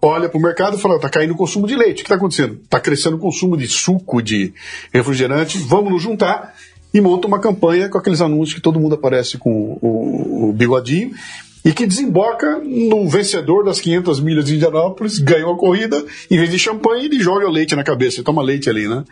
olha para o mercado e fala: está caindo o consumo de leite. O que está acontecendo? Está crescendo o consumo de suco, de refrigerante. Vamos nos juntar e monta uma campanha com aqueles anúncios que todo mundo aparece com o, o bigodinho e que desemboca no vencedor das 500 milhas de Indianápolis, ganhou a corrida, em vez de champanhe, ele joga leite na cabeça, ele toma leite ali, né?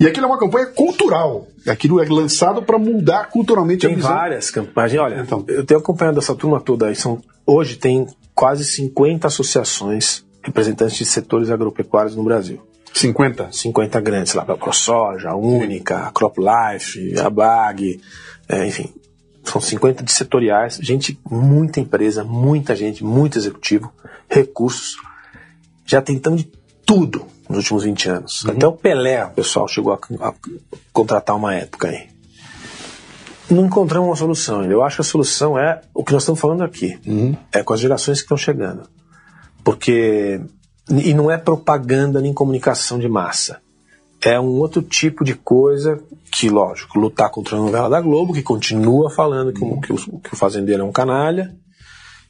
E aquilo é uma campanha cultural. Aquilo é lançado para mudar culturalmente tem a visão. Tem várias campanhas. Olha, então. eu tenho acompanhado essa turma toda aí. São, hoje tem quase 50 associações representantes de setores agropecuários no Brasil. 50? 50 grandes, lá, a ProSoja, a Única, a CropLife, a BAG, é, enfim, são 50 de setoriais, gente, muita empresa, muita gente, muito executivo, recursos, já tentando de tudo nos últimos 20 anos. Uhum. Até o Pelé, o pessoal chegou a, a, contratar uma época aí. Não encontramos uma solução Eu acho que a solução é o que nós estamos falando aqui. Uhum. É com as gerações que estão chegando. Porque. E não é propaganda nem comunicação de massa é um outro tipo de coisa que, lógico, lutar contra a novela da Globo, que continua falando que, o, que, o, que o fazendeiro é um canalha.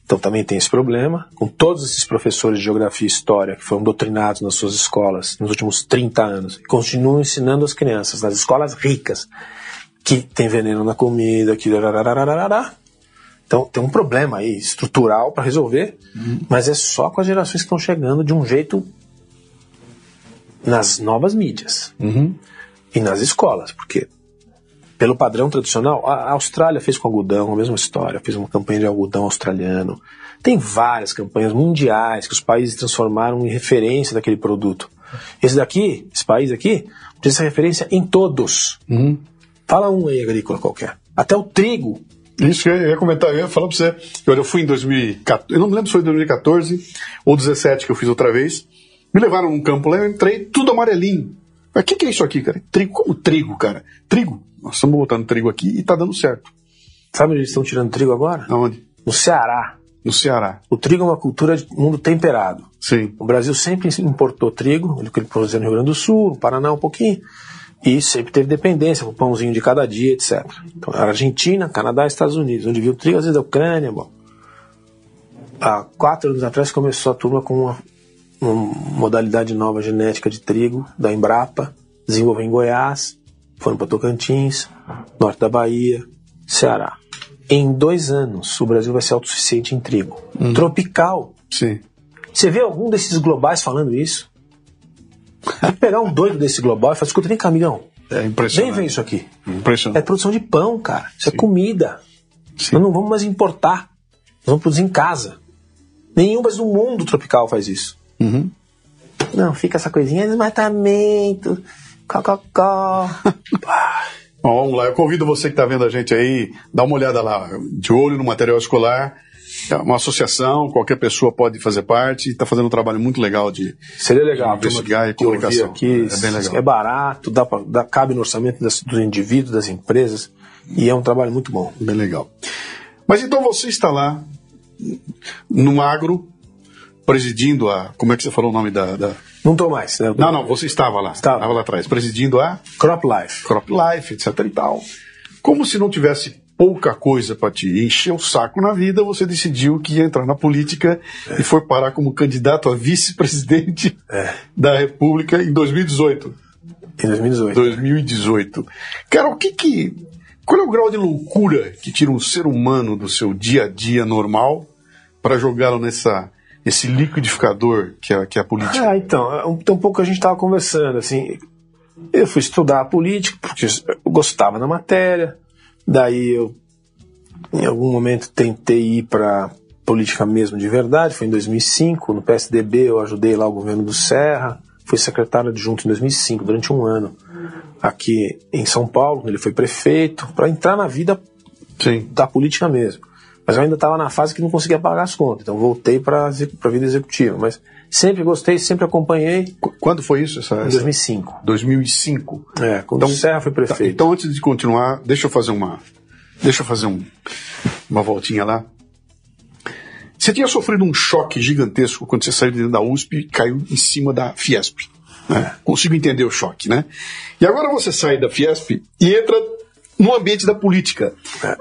Então também tem esse problema, com todos esses professores de geografia e história que foram doutrinados nas suas escolas nos últimos 30 anos e continuam ensinando as crianças nas escolas ricas que tem veneno na comida, que então tem um problema aí estrutural para resolver, uhum. mas é só com as gerações que estão chegando de um jeito nas novas mídias uhum. e nas escolas, porque pelo padrão tradicional, a Austrália fez com algodão a mesma história, fez uma campanha de algodão australiano. Tem várias campanhas mundiais que os países transformaram em referência daquele produto. Esse daqui, esse país aqui, tem essa referência em todos. Uhum. Fala um aí agrícola qualquer. Até o trigo. Isso eu ia comentar, eu ia falar pra você. Eu, eu fui em 2014, eu não me lembro se foi em 2014 ou 2017 que eu fiz outra vez. Me levaram num campo lá, eu entrei, tudo amarelinho. Mas o que, que é isso aqui, cara? Trigo, como trigo, cara? Trigo. Nós estamos botando trigo aqui e tá dando certo. Sabe onde eles estão tirando trigo agora? Aonde? No Ceará. No Ceará. O trigo é uma cultura de mundo temperado. Sim. O Brasil sempre importou trigo, ele produzia no Rio Grande do Sul, no Paraná um pouquinho, e sempre teve dependência, o pãozinho de cada dia, etc. Então, Argentina, Canadá, Estados Unidos, onde viu trigo, às vezes da Ucrânia, bom. Há quatro anos atrás começou a turma com uma uma modalidade nova genética de trigo da Embrapa, desenvolveu em Goiás, foram para Tocantins, norte da Bahia, Ceará. Em dois anos, o Brasil vai ser autossuficiente em trigo. Hum. Tropical. Sim. Você vê algum desses globais falando isso? Tem que pegar um doido desse global e falar, escuta, vem cá, amigão. É impressionante. Vem ver isso aqui. Impressionante. É produção de pão, cara. Isso é Sim. é comida. Sim. Nós não vamos mais importar. Nós vamos produzir em casa. Nenhum país do mundo tropical faz isso. Uhum. Não, fica essa coisinha, desmatamento, cococó. Bom, vamos lá, eu convido você que está vendo a gente aí, dá uma olhada lá, de olho no material escolar. É uma associação, qualquer pessoa pode fazer parte, está fazendo um trabalho muito legal de Seria legal, de investigar e comunicação. Aqui, é bem legal. É barato, dá pra, dá, cabe no orçamento das, dos indivíduos, das empresas, e é um trabalho muito bom. Bem legal. Mas então você está lá, no agro, presidindo a. Como é que você falou o nome da. da... Não estou mais. Né? Não, não, você estava lá. Estava. estava lá atrás, presidindo a. Crop Life. Crop Life, etc e tal. Como se não tivesse pouca coisa para te encher o saco na vida, você decidiu que ia entrar na política é. e foi parar como candidato a vice-presidente é. da República em 2018. Em 2018. 2018. Cara, o que que. Qual é o grau de loucura que tira um ser humano do seu dia a dia normal para jogá-lo nessa esse liquidificador que é, que é a política? Ah, então, é um, um pouco a gente estava conversando, assim, eu fui estudar a política porque eu gostava da matéria, daí eu, em algum momento, tentei ir para política mesmo de verdade, foi em 2005, no PSDB eu ajudei lá o governo do Serra, fui secretário adjunto em 2005, durante um ano, aqui em São Paulo, ele foi prefeito, para entrar na vida Sim. da política mesmo. Mas eu ainda estava na fase que não conseguia pagar as contas, então voltei para a vida executiva. Mas sempre gostei, sempre acompanhei. Quando foi isso? Essa, em 2005. 2005. É, quando então, o Serra foi prefeito. Tá, então antes de continuar, deixa eu fazer uma, deixa eu fazer um, uma voltinha lá. você tinha sofrido um choque gigantesco quando você saiu da USP e caiu em cima da Fiesp. Né? Consigo entender o choque, né? E agora você sai da Fiesp e entra no ambiente da política,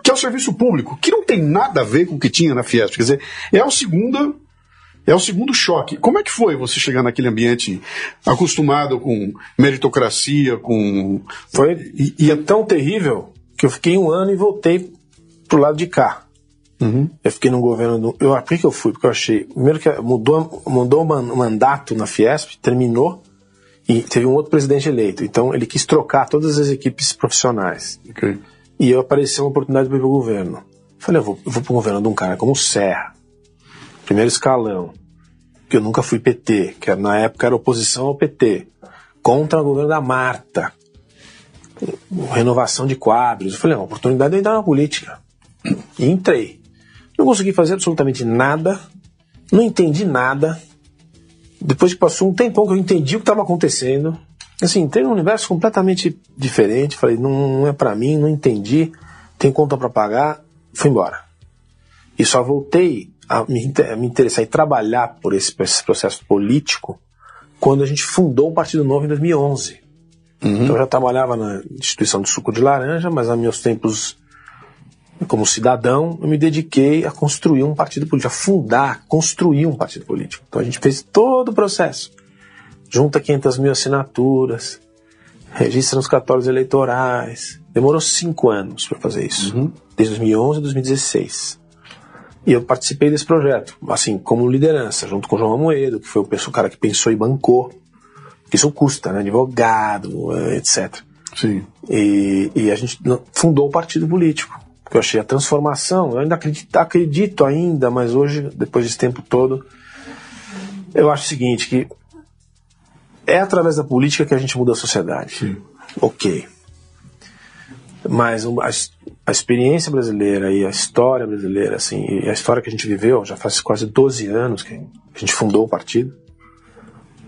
que é o serviço público, que não tem nada a ver com o que tinha na Fiesp. Quer dizer, é o segundo, é o segundo choque. Como é que foi você chegar naquele ambiente acostumado com meritocracia, com. Foi, e, e é tão terrível que eu fiquei um ano e voltei pro lado de cá. Uhum. Eu fiquei no governo. Do, eu, por que eu fui? Porque eu achei. Primeiro que mudou, mudou o mandato na Fiesp, terminou, e teve um outro presidente eleito. Então ele quis trocar todas as equipes profissionais. Okay. E eu apareceu uma oportunidade para ir para o governo. Falei, eu vou, eu vou para o governo de um cara como Serra, primeiro escalão, que eu nunca fui PT, que na época era oposição ao PT, contra o governo da Marta, renovação de quadros. Eu falei, é uma oportunidade de entrar na política. E entrei. Não consegui fazer absolutamente nada, não entendi nada. Depois que passou um tempão que eu entendi o que estava acontecendo, assim, entrei num universo completamente diferente. Falei, não, não é para mim, não entendi, tem conta para pagar, fui embora. E só voltei a me, a me interessar e trabalhar por esse, esse, processo político quando a gente fundou o Partido Novo em 2011. Uhum. Então eu já trabalhava na instituição do suco de laranja, mas a meus tempos como cidadão, eu me dediquei a construir um partido político, a fundar, construir um partido político. Então a gente fez todo o processo. Junta 500 mil assinaturas, registra nos cartórios eleitorais. Demorou cinco anos para fazer isso, uhum. desde 2011 a 2016. E eu participei desse projeto, assim, como liderança, junto com o João Amoedo, que foi o cara que pensou e bancou. Isso custa, né? Advogado, etc. Sim. E, e a gente fundou o partido político que eu achei a transformação. Eu ainda acredito, acredito ainda, mas hoje, depois desse tempo todo, eu acho o seguinte, que é através da política que a gente muda a sociedade. Sim. Ok. Mas a, a, experiência brasileira e a história brasileira, assim, e a história que a gente viveu, já faz quase 12 anos que a gente fundou o partido,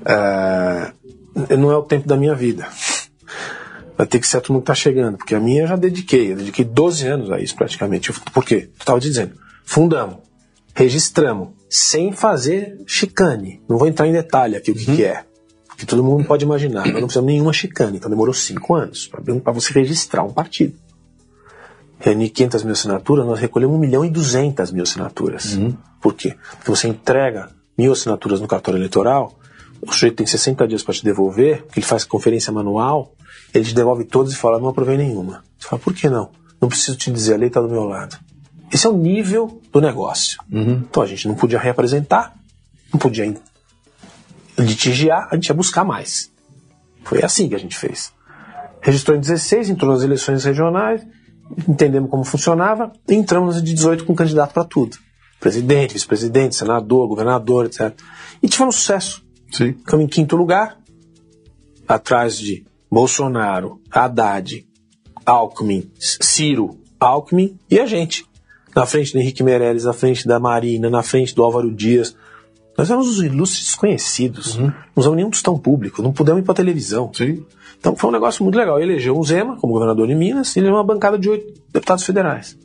é, não é o tempo da minha vida vai ter que ser a turma que está chegando, porque a minha eu já dediquei, eu dediquei 12 anos a isso praticamente. Por quê? Tu estava dizendo, fundamos, registramos, sem fazer chicane. Não vou entrar em detalhe aqui o que, uhum. que é, que todo mundo pode imaginar. Nós não precisamos nenhuma chicane, então demorou 5 anos para você registrar um partido. Reunir 500 mil assinaturas, nós recolhemos 1 milhão e 200 mil assinaturas. Uhum. Por quê? Porque você entrega mil assinaturas no cartório eleitoral, o sujeito tem 60 dias para te devolver, porque ele faz conferência manual, ele te devolve todas e fala, não aprovei nenhuma. Você fala, por que não? Não preciso te dizer, a lei está do meu lado. Esse é o nível do negócio. Uhum. Então a gente não podia reapresentar, não podia litigiar, a gente ia buscar mais. Foi assim que a gente fez. Registrou em 16, entrou nas eleições regionais, entendemos como funcionava, e entramos de 18 com candidato para tudo. Presidente, vice-presidente, senador, governador, etc. E tivemos sucesso. Sim. Ficamos em quinto lugar, atrás de Bolsonaro, Haddad, Alckmin, Ciro, Alckmin e a gente. Na frente do Henrique Meirelles, na frente da Marina, na frente do Álvaro Dias. Nós éramos os ilustres desconhecidos. Uhum. Não usamos nenhum tostão público, não pudemos ir para televisão. Sim. Então foi um negócio muito legal. Elegeu um Zema como governador de Minas e elegeu uma bancada de oito deputados federais.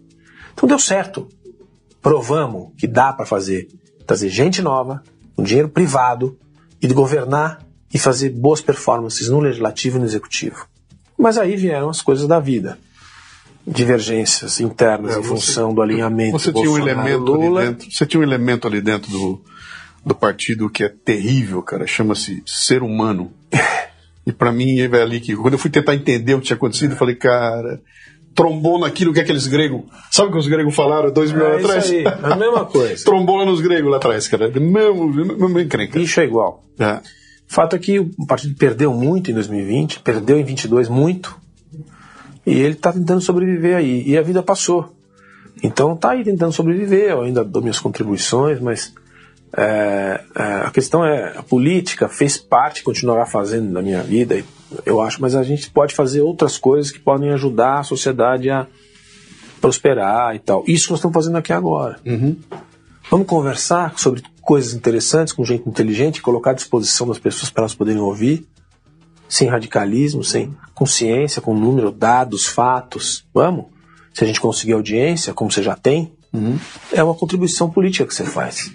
Então deu certo. Provamos que dá para fazer, trazer gente nova, com dinheiro privado e de governar e fazer boas performances no legislativo e no executivo. Mas aí vieram as coisas da vida. Divergências internas é, em função do alinhamento. Você tinha um elemento ali dentro. Você tinha um elemento ali dentro do, do partido que é terrível, cara. Chama-se ser humano. e para mim, é ali que quando eu fui tentar entender o que tinha acontecido, eu falei, cara, trombou naquilo que aqueles gregos. Sabe o que os gregos falaram dois mil é anos atrás? Aí, a mesma coisa. trombou nos gregos lá atrás, cara. Mesmo, mesmo encrenca. Bicho é igual. É. Fato é que o partido perdeu muito em 2020, perdeu em 22 muito, e ele está tentando sobreviver aí. E a vida passou. Então tá aí tentando sobreviver, eu ainda dou minhas contribuições, mas é, é, a questão é, a política fez parte, continuará fazendo na minha vida, eu acho, mas a gente pode fazer outras coisas que podem ajudar a sociedade a prosperar e tal. Isso que nós estamos fazendo aqui agora. Uhum. Vamos conversar sobre coisas interessantes com gente inteligente, colocar à disposição das pessoas para elas poderem ouvir, sem radicalismo, sem consciência, com número, dados, fatos. Vamos? Se a gente conseguir audiência, como você já tem, Uhum. É uma contribuição política que você faz.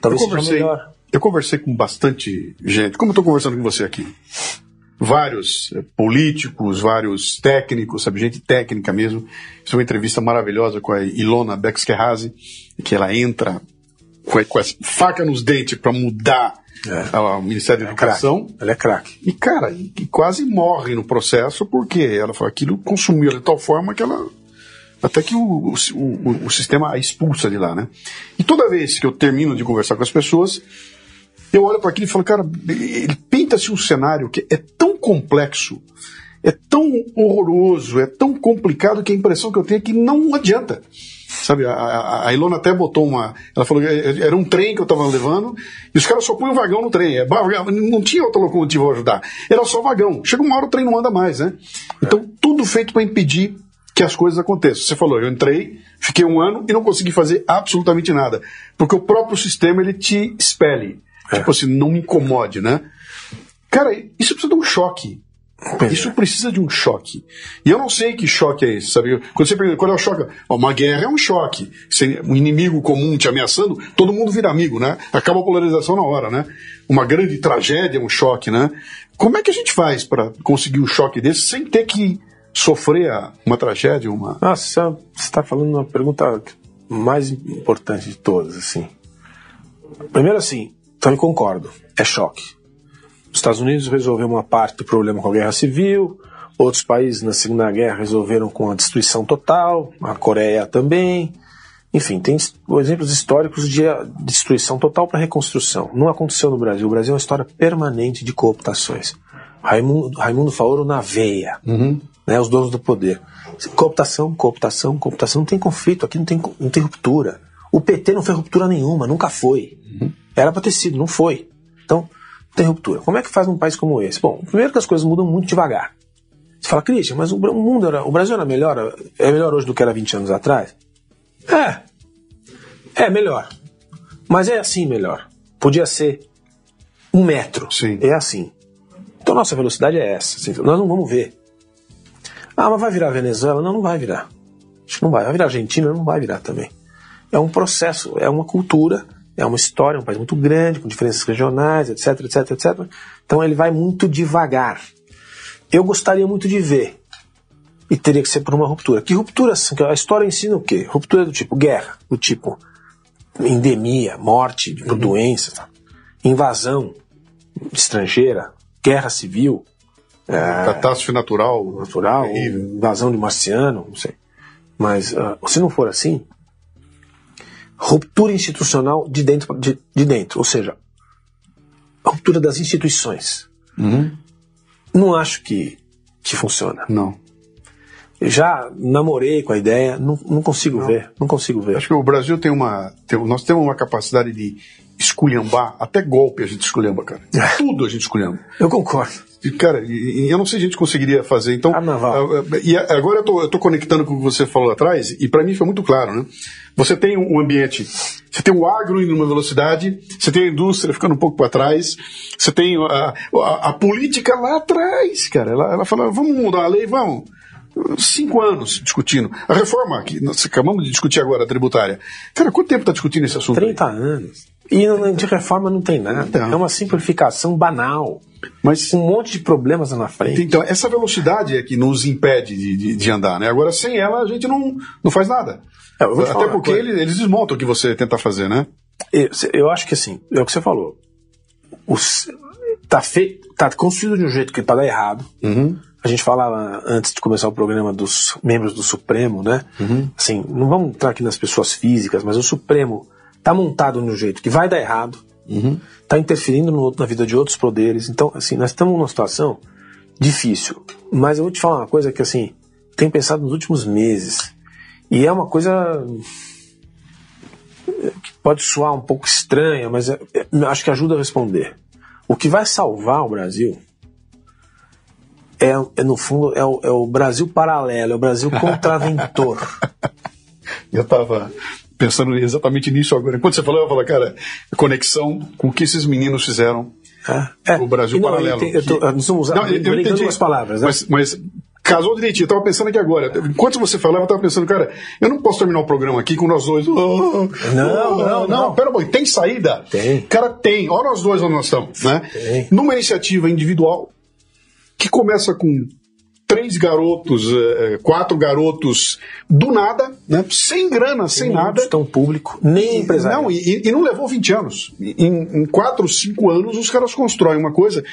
Talvez eu conversei, seja melhor. Eu conversei com bastante gente, como eu estou conversando com você aqui. Vários eh, políticos, vários técnicos, sabe, gente técnica mesmo. É uma entrevista maravilhosa com a Ilona Bexkerhazy, que ela entra com com a faca nos dentes para mudar é. o Ministério da é Educação. Ela é craque. E, cara, e, e, quase morre no processo porque ela falou aquilo consumiu ela de tal forma que ela. Até que o, o, o, o sistema a expulsa de lá, né? E toda vez que eu termino de conversar com as pessoas, eu olho para aquilo e falo, cara, ele pinta-se um cenário que é tão complexo, é tão horroroso, é tão complicado que a impressão que eu tenho é que não adianta. Sabe, a, a, Ilona até botou uma. Ela falou que era um trem que eu estava levando e os caras só põem o vagão no trem. É, não tinha outra locomotiva ajudar. Era só vagão. Chega uma hora o trem não anda mais, né? Então, tudo feito para impedir que as coisas aconteçam. Você falou, eu entrei, fiquei um ano e não consegui fazer absolutamente nada. Porque o próprio sistema ele te expele. É. Tipo assim, não me incomode, né? Cara, isso precisa de um choque. Isso precisa de um choque. E eu não sei que choque é esse, sabe? Quando você pergunta qual é o choque, uma guerra é um choque. Se um inimigo comum te ameaçando, todo mundo vira amigo, né? Acaba a polarização na hora, né? Uma grande tragédia é um choque, né? Como é que a gente faz para conseguir um choque desse sem ter que sofrer uma tragédia, uma... Nossa, você está falando uma pergunta mais importante de todas, assim. Primeiro assim, também concordo, é choque. Os Estados Unidos resolveu uma parte do problema com a guerra civil, outros países na Segunda Guerra resolveram com a destruição total, a Coreia também. Enfim, tem exemplos históricos de destruição total para reconstrução. Não aconteceu no Brasil. O Brasil é uma história permanente de cooptações. Raimundo, Raimundo Faoro na veia, uhum. né, os donos do poder. Cooptação, cooptação, cooptação. Não tem conflito, aqui não tem, não tem ruptura. O PT não fez ruptura nenhuma, nunca foi. Uhum. Era para ter sido, não foi. Então, tem ruptura. Como é que faz num país como esse? Bom, primeiro que as coisas mudam muito devagar. Você fala, Christian, mas o mundo era, o Brasil era melhor, é melhor hoje do que era 20 anos atrás? É. É melhor. Mas é assim melhor. Podia ser um metro. Sim. É assim. Então nossa velocidade é essa. Nós não vamos ver. Ah, mas vai virar Venezuela? Não, não vai virar. Acho que não vai. Vai virar Argentina? Não vai virar também. É um processo, é uma cultura é uma história, um país muito grande, com diferenças regionais, etc, etc, etc. Então ele vai muito devagar. Eu gostaria muito de ver, e teria que ser por uma ruptura. Que ruptura? A história ensina o quê? Ruptura do tipo guerra, do tipo endemia, morte por uhum. doenças, invasão estrangeira, guerra civil. É, Catástrofe natural. Natural, invasão de marciano, não sei. Mas uh, se não for assim, ruptura institucional de dentro, de, de dentro ou seja, ruptura das instituições. Uhum. Não acho que, que funciona. Não. Eu já namorei com a ideia, não, não consigo não. ver, não consigo ver. Acho que o Brasil tem uma, tem, nós temos uma capacidade de esculhambar, até golpe a gente esculhamba, cara. Tudo a gente esculhamba. Eu concordo. E, cara, e, eu não sei se a gente conseguiria fazer. Então, Carnaval. Uh, e agora eu tô, eu tô conectando com o que você falou atrás, e para mim foi muito claro, né? Você tem um ambiente, você tem o agro indo numa velocidade, você tem a indústria ficando um pouco para trás, você tem a, a, a, política lá atrás, cara. Ela, ela fala, vamos mudar a lei, vamos cinco anos discutindo. A reforma que nós acabamos de discutir agora, a tributária. Cara, quanto tempo está discutindo esse assunto? 30 aí? anos. E de reforma não tem nada. Então. É uma simplificação banal. Mas um monte de problemas na frente. Então, essa velocidade é que nos impede de, de, de andar, né? Agora, sem ela, a gente não, não faz nada. É, Até porque eles, eles desmontam o que você tenta fazer, né? Eu, eu acho que assim, é o que você falou. Os, tá, fe, tá construído de um jeito que tá dar errado. Uhum. A gente falava antes de começar o programa dos membros do Supremo, né? Uhum. Assim, não vamos entrar aqui nas pessoas físicas, mas o Supremo tá montado de um jeito que vai dar errado, uhum. tá interferindo no, na vida de outros poderes. Então, assim, nós estamos numa situação difícil. Mas eu vou te falar uma coisa que, assim, tenho pensado nos últimos meses. E é uma coisa que pode soar um pouco estranha, mas é, é, acho que ajuda a responder. O que vai salvar o Brasil é, é no fundo, é o, é o, Brasil paralelo, é o Brasil contraventor. eu estava pensando exatamente nisso agora. Enquanto você falou, eu falei, cara, conexão com o que esses meninos fizeram é, o Brasil não, paralelo. Eu, eu tô, nós estamos usando não, eu, eu entendi, as palavras. Né? Mas, mas Casou direitinho, eu tava pensando aqui agora. Enquanto você falava, eu tava pensando, cara, eu não posso terminar o programa aqui com nós dois. Oh, não, oh, não, não, não. Pera pouquinho, tem saída? Tem. Cara, tem. Olha nós dois onde nós estamos, né? Tem. Numa iniciativa individual que começa com três garotos, eh, quatro garotos do nada, né? sem grana, sem nem nada. Gestão público, nem empresário. Não, e, e, não levou 20 anos. Em, em quatro, cinco anos, os caras constroem uma coisa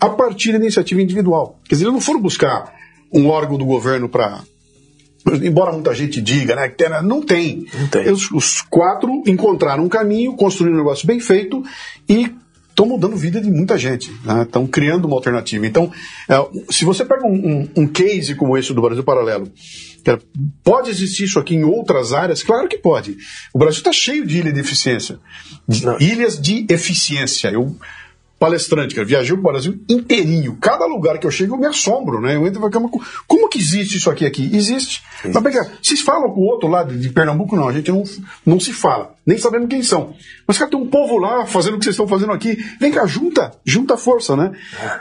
a partir da iniciativa individual. Quer dizer, eles não foram buscar um órgão do governo para. Embora muita gente diga, né? Que não tem. Não tem. Os, os quatro encontraram um caminho, construíram um negócio bem feito e estão mudando a vida de muita gente, estão né? criando uma alternativa. Então, é, se você pega um, um, um, case como esse do Brasil Paralelo, é, pode existir isso aqui em outras áreas? Claro que pode. O Brasil está cheio de ilhas de eficiência, de ilhas de eficiência. Eu palestrante, cara. Viajei o Brasil inteirinho. Cada lugar que eu chego eu me assombro, né? Eu entro e falo, como que existe isso aqui aqui? Existe. Mas pega, vocês falam com o outro lá de, Pernambuco? Não, a gente não, não se fala. Nem sabemos quem são. Mas, cara, tem um povo lá fazendo o que vocês estão fazendo aqui. Vem cá, junta. Junta força, né?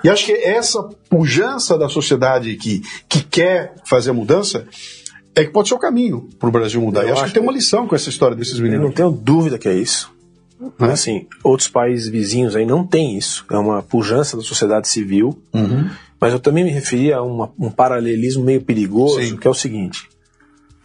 E acho que essa pujança da sociedade que, que quer fazer a mudança é que pode ser o caminho para o Brasil mudar. Eu e acho, acho que tem uma lição com essa história desses meninos. Eu não tenho dúvida que é isso. Né? Assim, outros países vizinhos aí não tem isso. É uma pujança da sociedade civil. Uhum. Mas eu também me referi a uma, um paralelismo meio perigoso, Sim. que é o seguinte: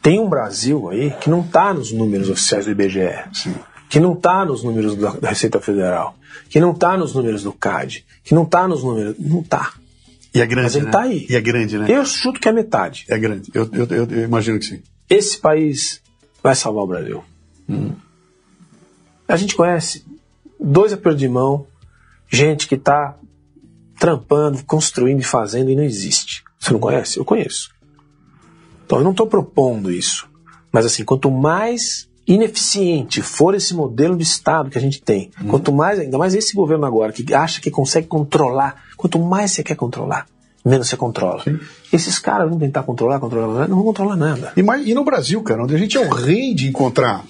tem um Brasil aí que não está nos números oficiais do IBGE, Sim. que não está nos números da, Receita Federal, que não está nos números do CAD, que não está nos números. Não está. E é grande. Mas ele né? tá aí. E é grande, né? Eu chuto que é metade. É grande. Eu, eu, eu, eu imagino que sim. Esse país vai salvar o Brasil. Hum. A gente conhece dois apertos de mão, gente que está trampando, construindo e fazendo e não existe. Você não conhece? Eu conheço. Então eu não estou propondo isso. Mas assim, quanto mais ineficiente for esse modelo de Estado que a gente tem, Uhum. quanto mais, ainda mais esse governo agora, que acha que consegue controlar, quanto mais você quer controlar, menos você controla. Sim. Esses caras vão tentar controlar, controlar, não vão controlar nada. E, mais- e no Brasil, cara, onde a gente é o rei de encontrar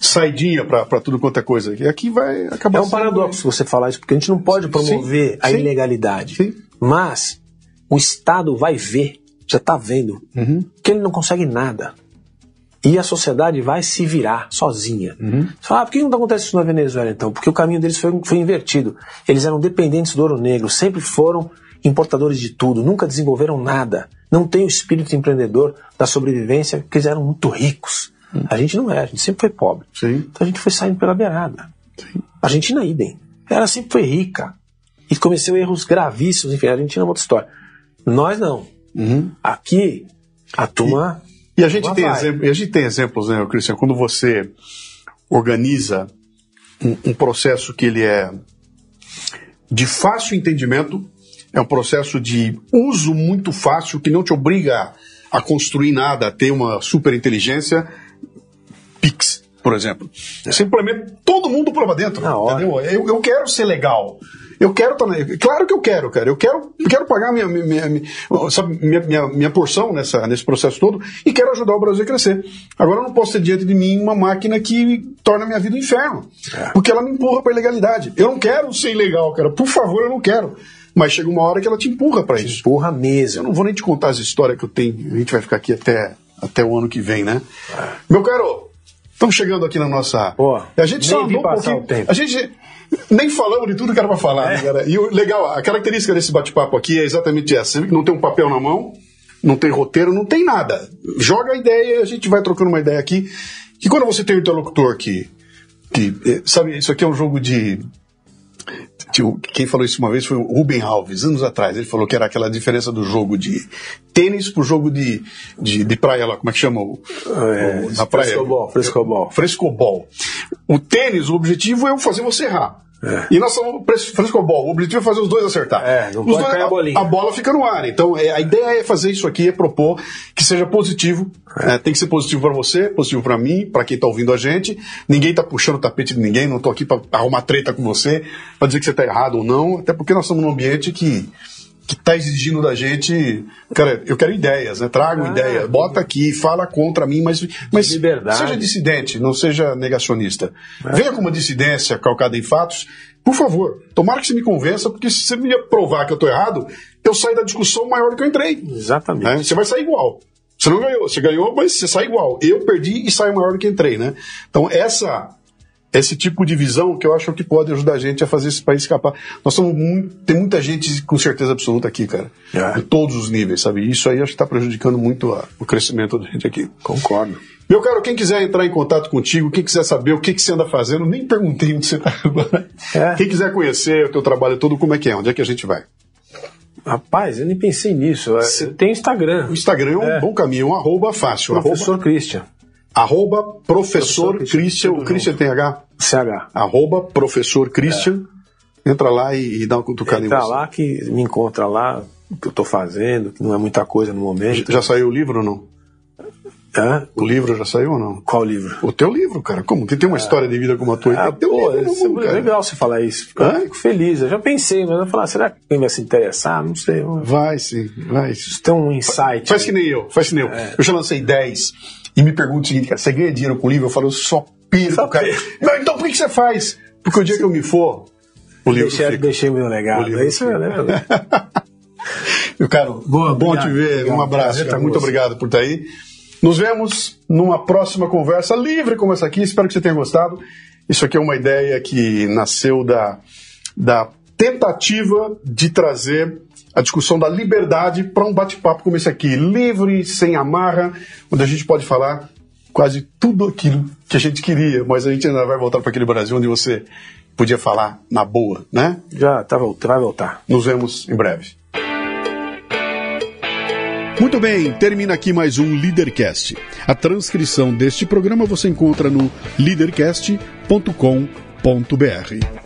saidinha para tudo quanto é coisa. E aqui vai acabar É um paradoxo você falar isso, porque a gente não pode promover Sim, a sim. ilegalidade. Sim. Mas o Estado vai ver, já está vendo, Uhum. que ele não consegue nada. E a sociedade vai se virar sozinha. Uhum. Você fala, ah, por que não acontece isso na Venezuela então? Porque o caminho deles foi, foi invertido. Eles eram dependentes do ouro negro, sempre foram importadores de tudo, nunca desenvolveram nada. Não tem o espírito empreendedor da sobrevivência, porque eles eram muito ricos. A gente não é, a gente sempre foi pobre. Sim. Então a gente foi saindo pela beirada. A Argentina, idem. Ela sempre foi rica. E cometeu erros gravíssimos. Enfim, a Argentina é uma outra história. Nós não. Uhum. Aqui, a turma. E a gente, tem vai. exemplo, e a gente tem exemplos, né, Cristian, quando você organiza um, um processo que ele é de fácil entendimento, é um processo de uso muito fácil, que não te obriga a construir nada, a ter uma super inteligência, Pix, por exemplo. Você implementa todo mundo lá dentro. Entendeu? Eu, eu quero ser legal. Eu quero também. Claro que eu quero, cara. Eu quero, eu quero pagar minha, minha, minha, minha- sabe, minha, minha, minha porção nessa, nesse processo todo e quero ajudar o Brasil a crescer. Agora eu não posso ter diante de mim uma máquina que torna a minha vida um inferno. Porque ela me empurra para ilegalidade. Eu não quero ser ilegal, cara. Por favor, eu não quero. Mas chega uma hora que ela te empurra para isso. Eu mesmo. não vou nem te contar as histórias que eu tenho. A gente vai ficar aqui até, até o ano que vem, né? Meu caro, estamos chegando aqui na nossa. A gente só andou um pouquinho. o tempo. A gente nem falamos de tudo que era pra falar, É. né, cara? E o legal, a característica desse bate-papo aqui é exatamente essa. Você não tem um papel na mão, não tem roteiro, não tem nada. Joga a ideia e a gente vai trocando uma ideia aqui. Que quando você tem um interlocutor que. que eh, sabe, isso aqui é um jogo de. Quem falou isso uma vez foi o Ruben Alves, anos atrás. Ele falou que era aquela diferença do jogo de tênis pro jogo de, de, de praia lá, como é que chama? O, É, o- na praia. frescobol, frescobol. Frescobol. O tênis, o objetivo é fazer você errar. É. E nós somos pres- frescobol. O objetivo é fazer os dois acertar. É, não pode dois- cair a bolinha. A bola fica no ar. Então, é, a ideia é fazer isso aqui, é propor que seja positivo. É, tem que ser positivo para você, positivo para mim, para quem tá ouvindo a gente. Ninguém tá puxando o tapete de ninguém. Não tô aqui para arrumar treta com você, para dizer que você tá errado ou não. Até porque nós estamos num ambiente que que tá exigindo da gente, cara, eu quero ideias, né? Trago Ah, ideia, bota aqui, fala contra mim, mas, mas liberdade. seja dissidente, não seja negacionista. Venha com uma dissidência calcada em fatos, por favor. Tomara que você me convença, porque se você me provar que eu tô errado, eu saio da discussão maior do que eu entrei. Exatamente. Né? Você vai sair igual. Você não ganhou, você ganhou, mas você sai igual. Eu perdi e saio maior do que entrei, né? Então, essa esse tipo de visão que eu acho que pode ajudar a gente a fazer esse país escapar. Nós somos muito, tem muita gente com certeza absoluta aqui, cara. É. Em todos os níveis, sabe? Isso aí acho que está prejudicando muito a, o crescimento da gente aqui. Concordo. Meu caro, quem quiser entrar em contato contigo, quem quiser saber o que, que você anda fazendo, nem perguntei onde você está agora. É. Quem quiser conhecer o teu trabalho todo, como é que é? Onde é que a gente vai? Rapaz, eu nem pensei nisso. Cê- Tem Instagram. O Instagram é um É. bom caminho, um arroba fácil. Professor Arroba, Christian. Arroba professor Professor Christian. O Christian tem H? CH. Arroba professor Christian. Entra lá e, e dá uma cutucada em Entra você. lá que me encontra lá, o que eu tô fazendo, que não é muita coisa no momento. Já saiu o livro ou não? Hã? O livro já saiu ou não? Qual livro? O teu livro, cara. Como? Quem tem uma história de vida como a tua? Ah, tem teu pô, livro, isso é cara. legal você falar isso. Fico, Hã? fico feliz. Eu já pensei, mas eu vou falar, será que alguém vai se interessar? Não sei. Vai sim, vai. Isso tem um insight. Faz que nem eu, faz que nem eu. É. Eu já lancei 10 e me perguntam o seguinte, cara, você ganha dinheiro com livro? Eu falo, eu só perco, Só cara. Não, então por que você faz? Porque o dia que eu me for, o livro deixei, fica. deixei meu O legado. livro É isso mesmo, né? Meu caro, Boa, bom obrigado, te ver. obrigado. um abraço, Prazer cara. Muito obrigado por estar aí. Nos vemos numa próxima conversa livre como essa aqui. Espero que você tenha gostado. Isso aqui é uma ideia que nasceu da, da tentativa de trazer a discussão da liberdade para um bate-papo como esse aqui, livre, sem amarra, onde a gente pode falar quase tudo aquilo que a gente queria, mas a gente ainda vai voltar para aquele Brasil onde você podia falar na boa, né? Já tá, vai voltar. Nos vemos em breve. Muito bem, termina aqui mais um Leadercast. A transcrição deste programa você encontra no leadercast.com.br.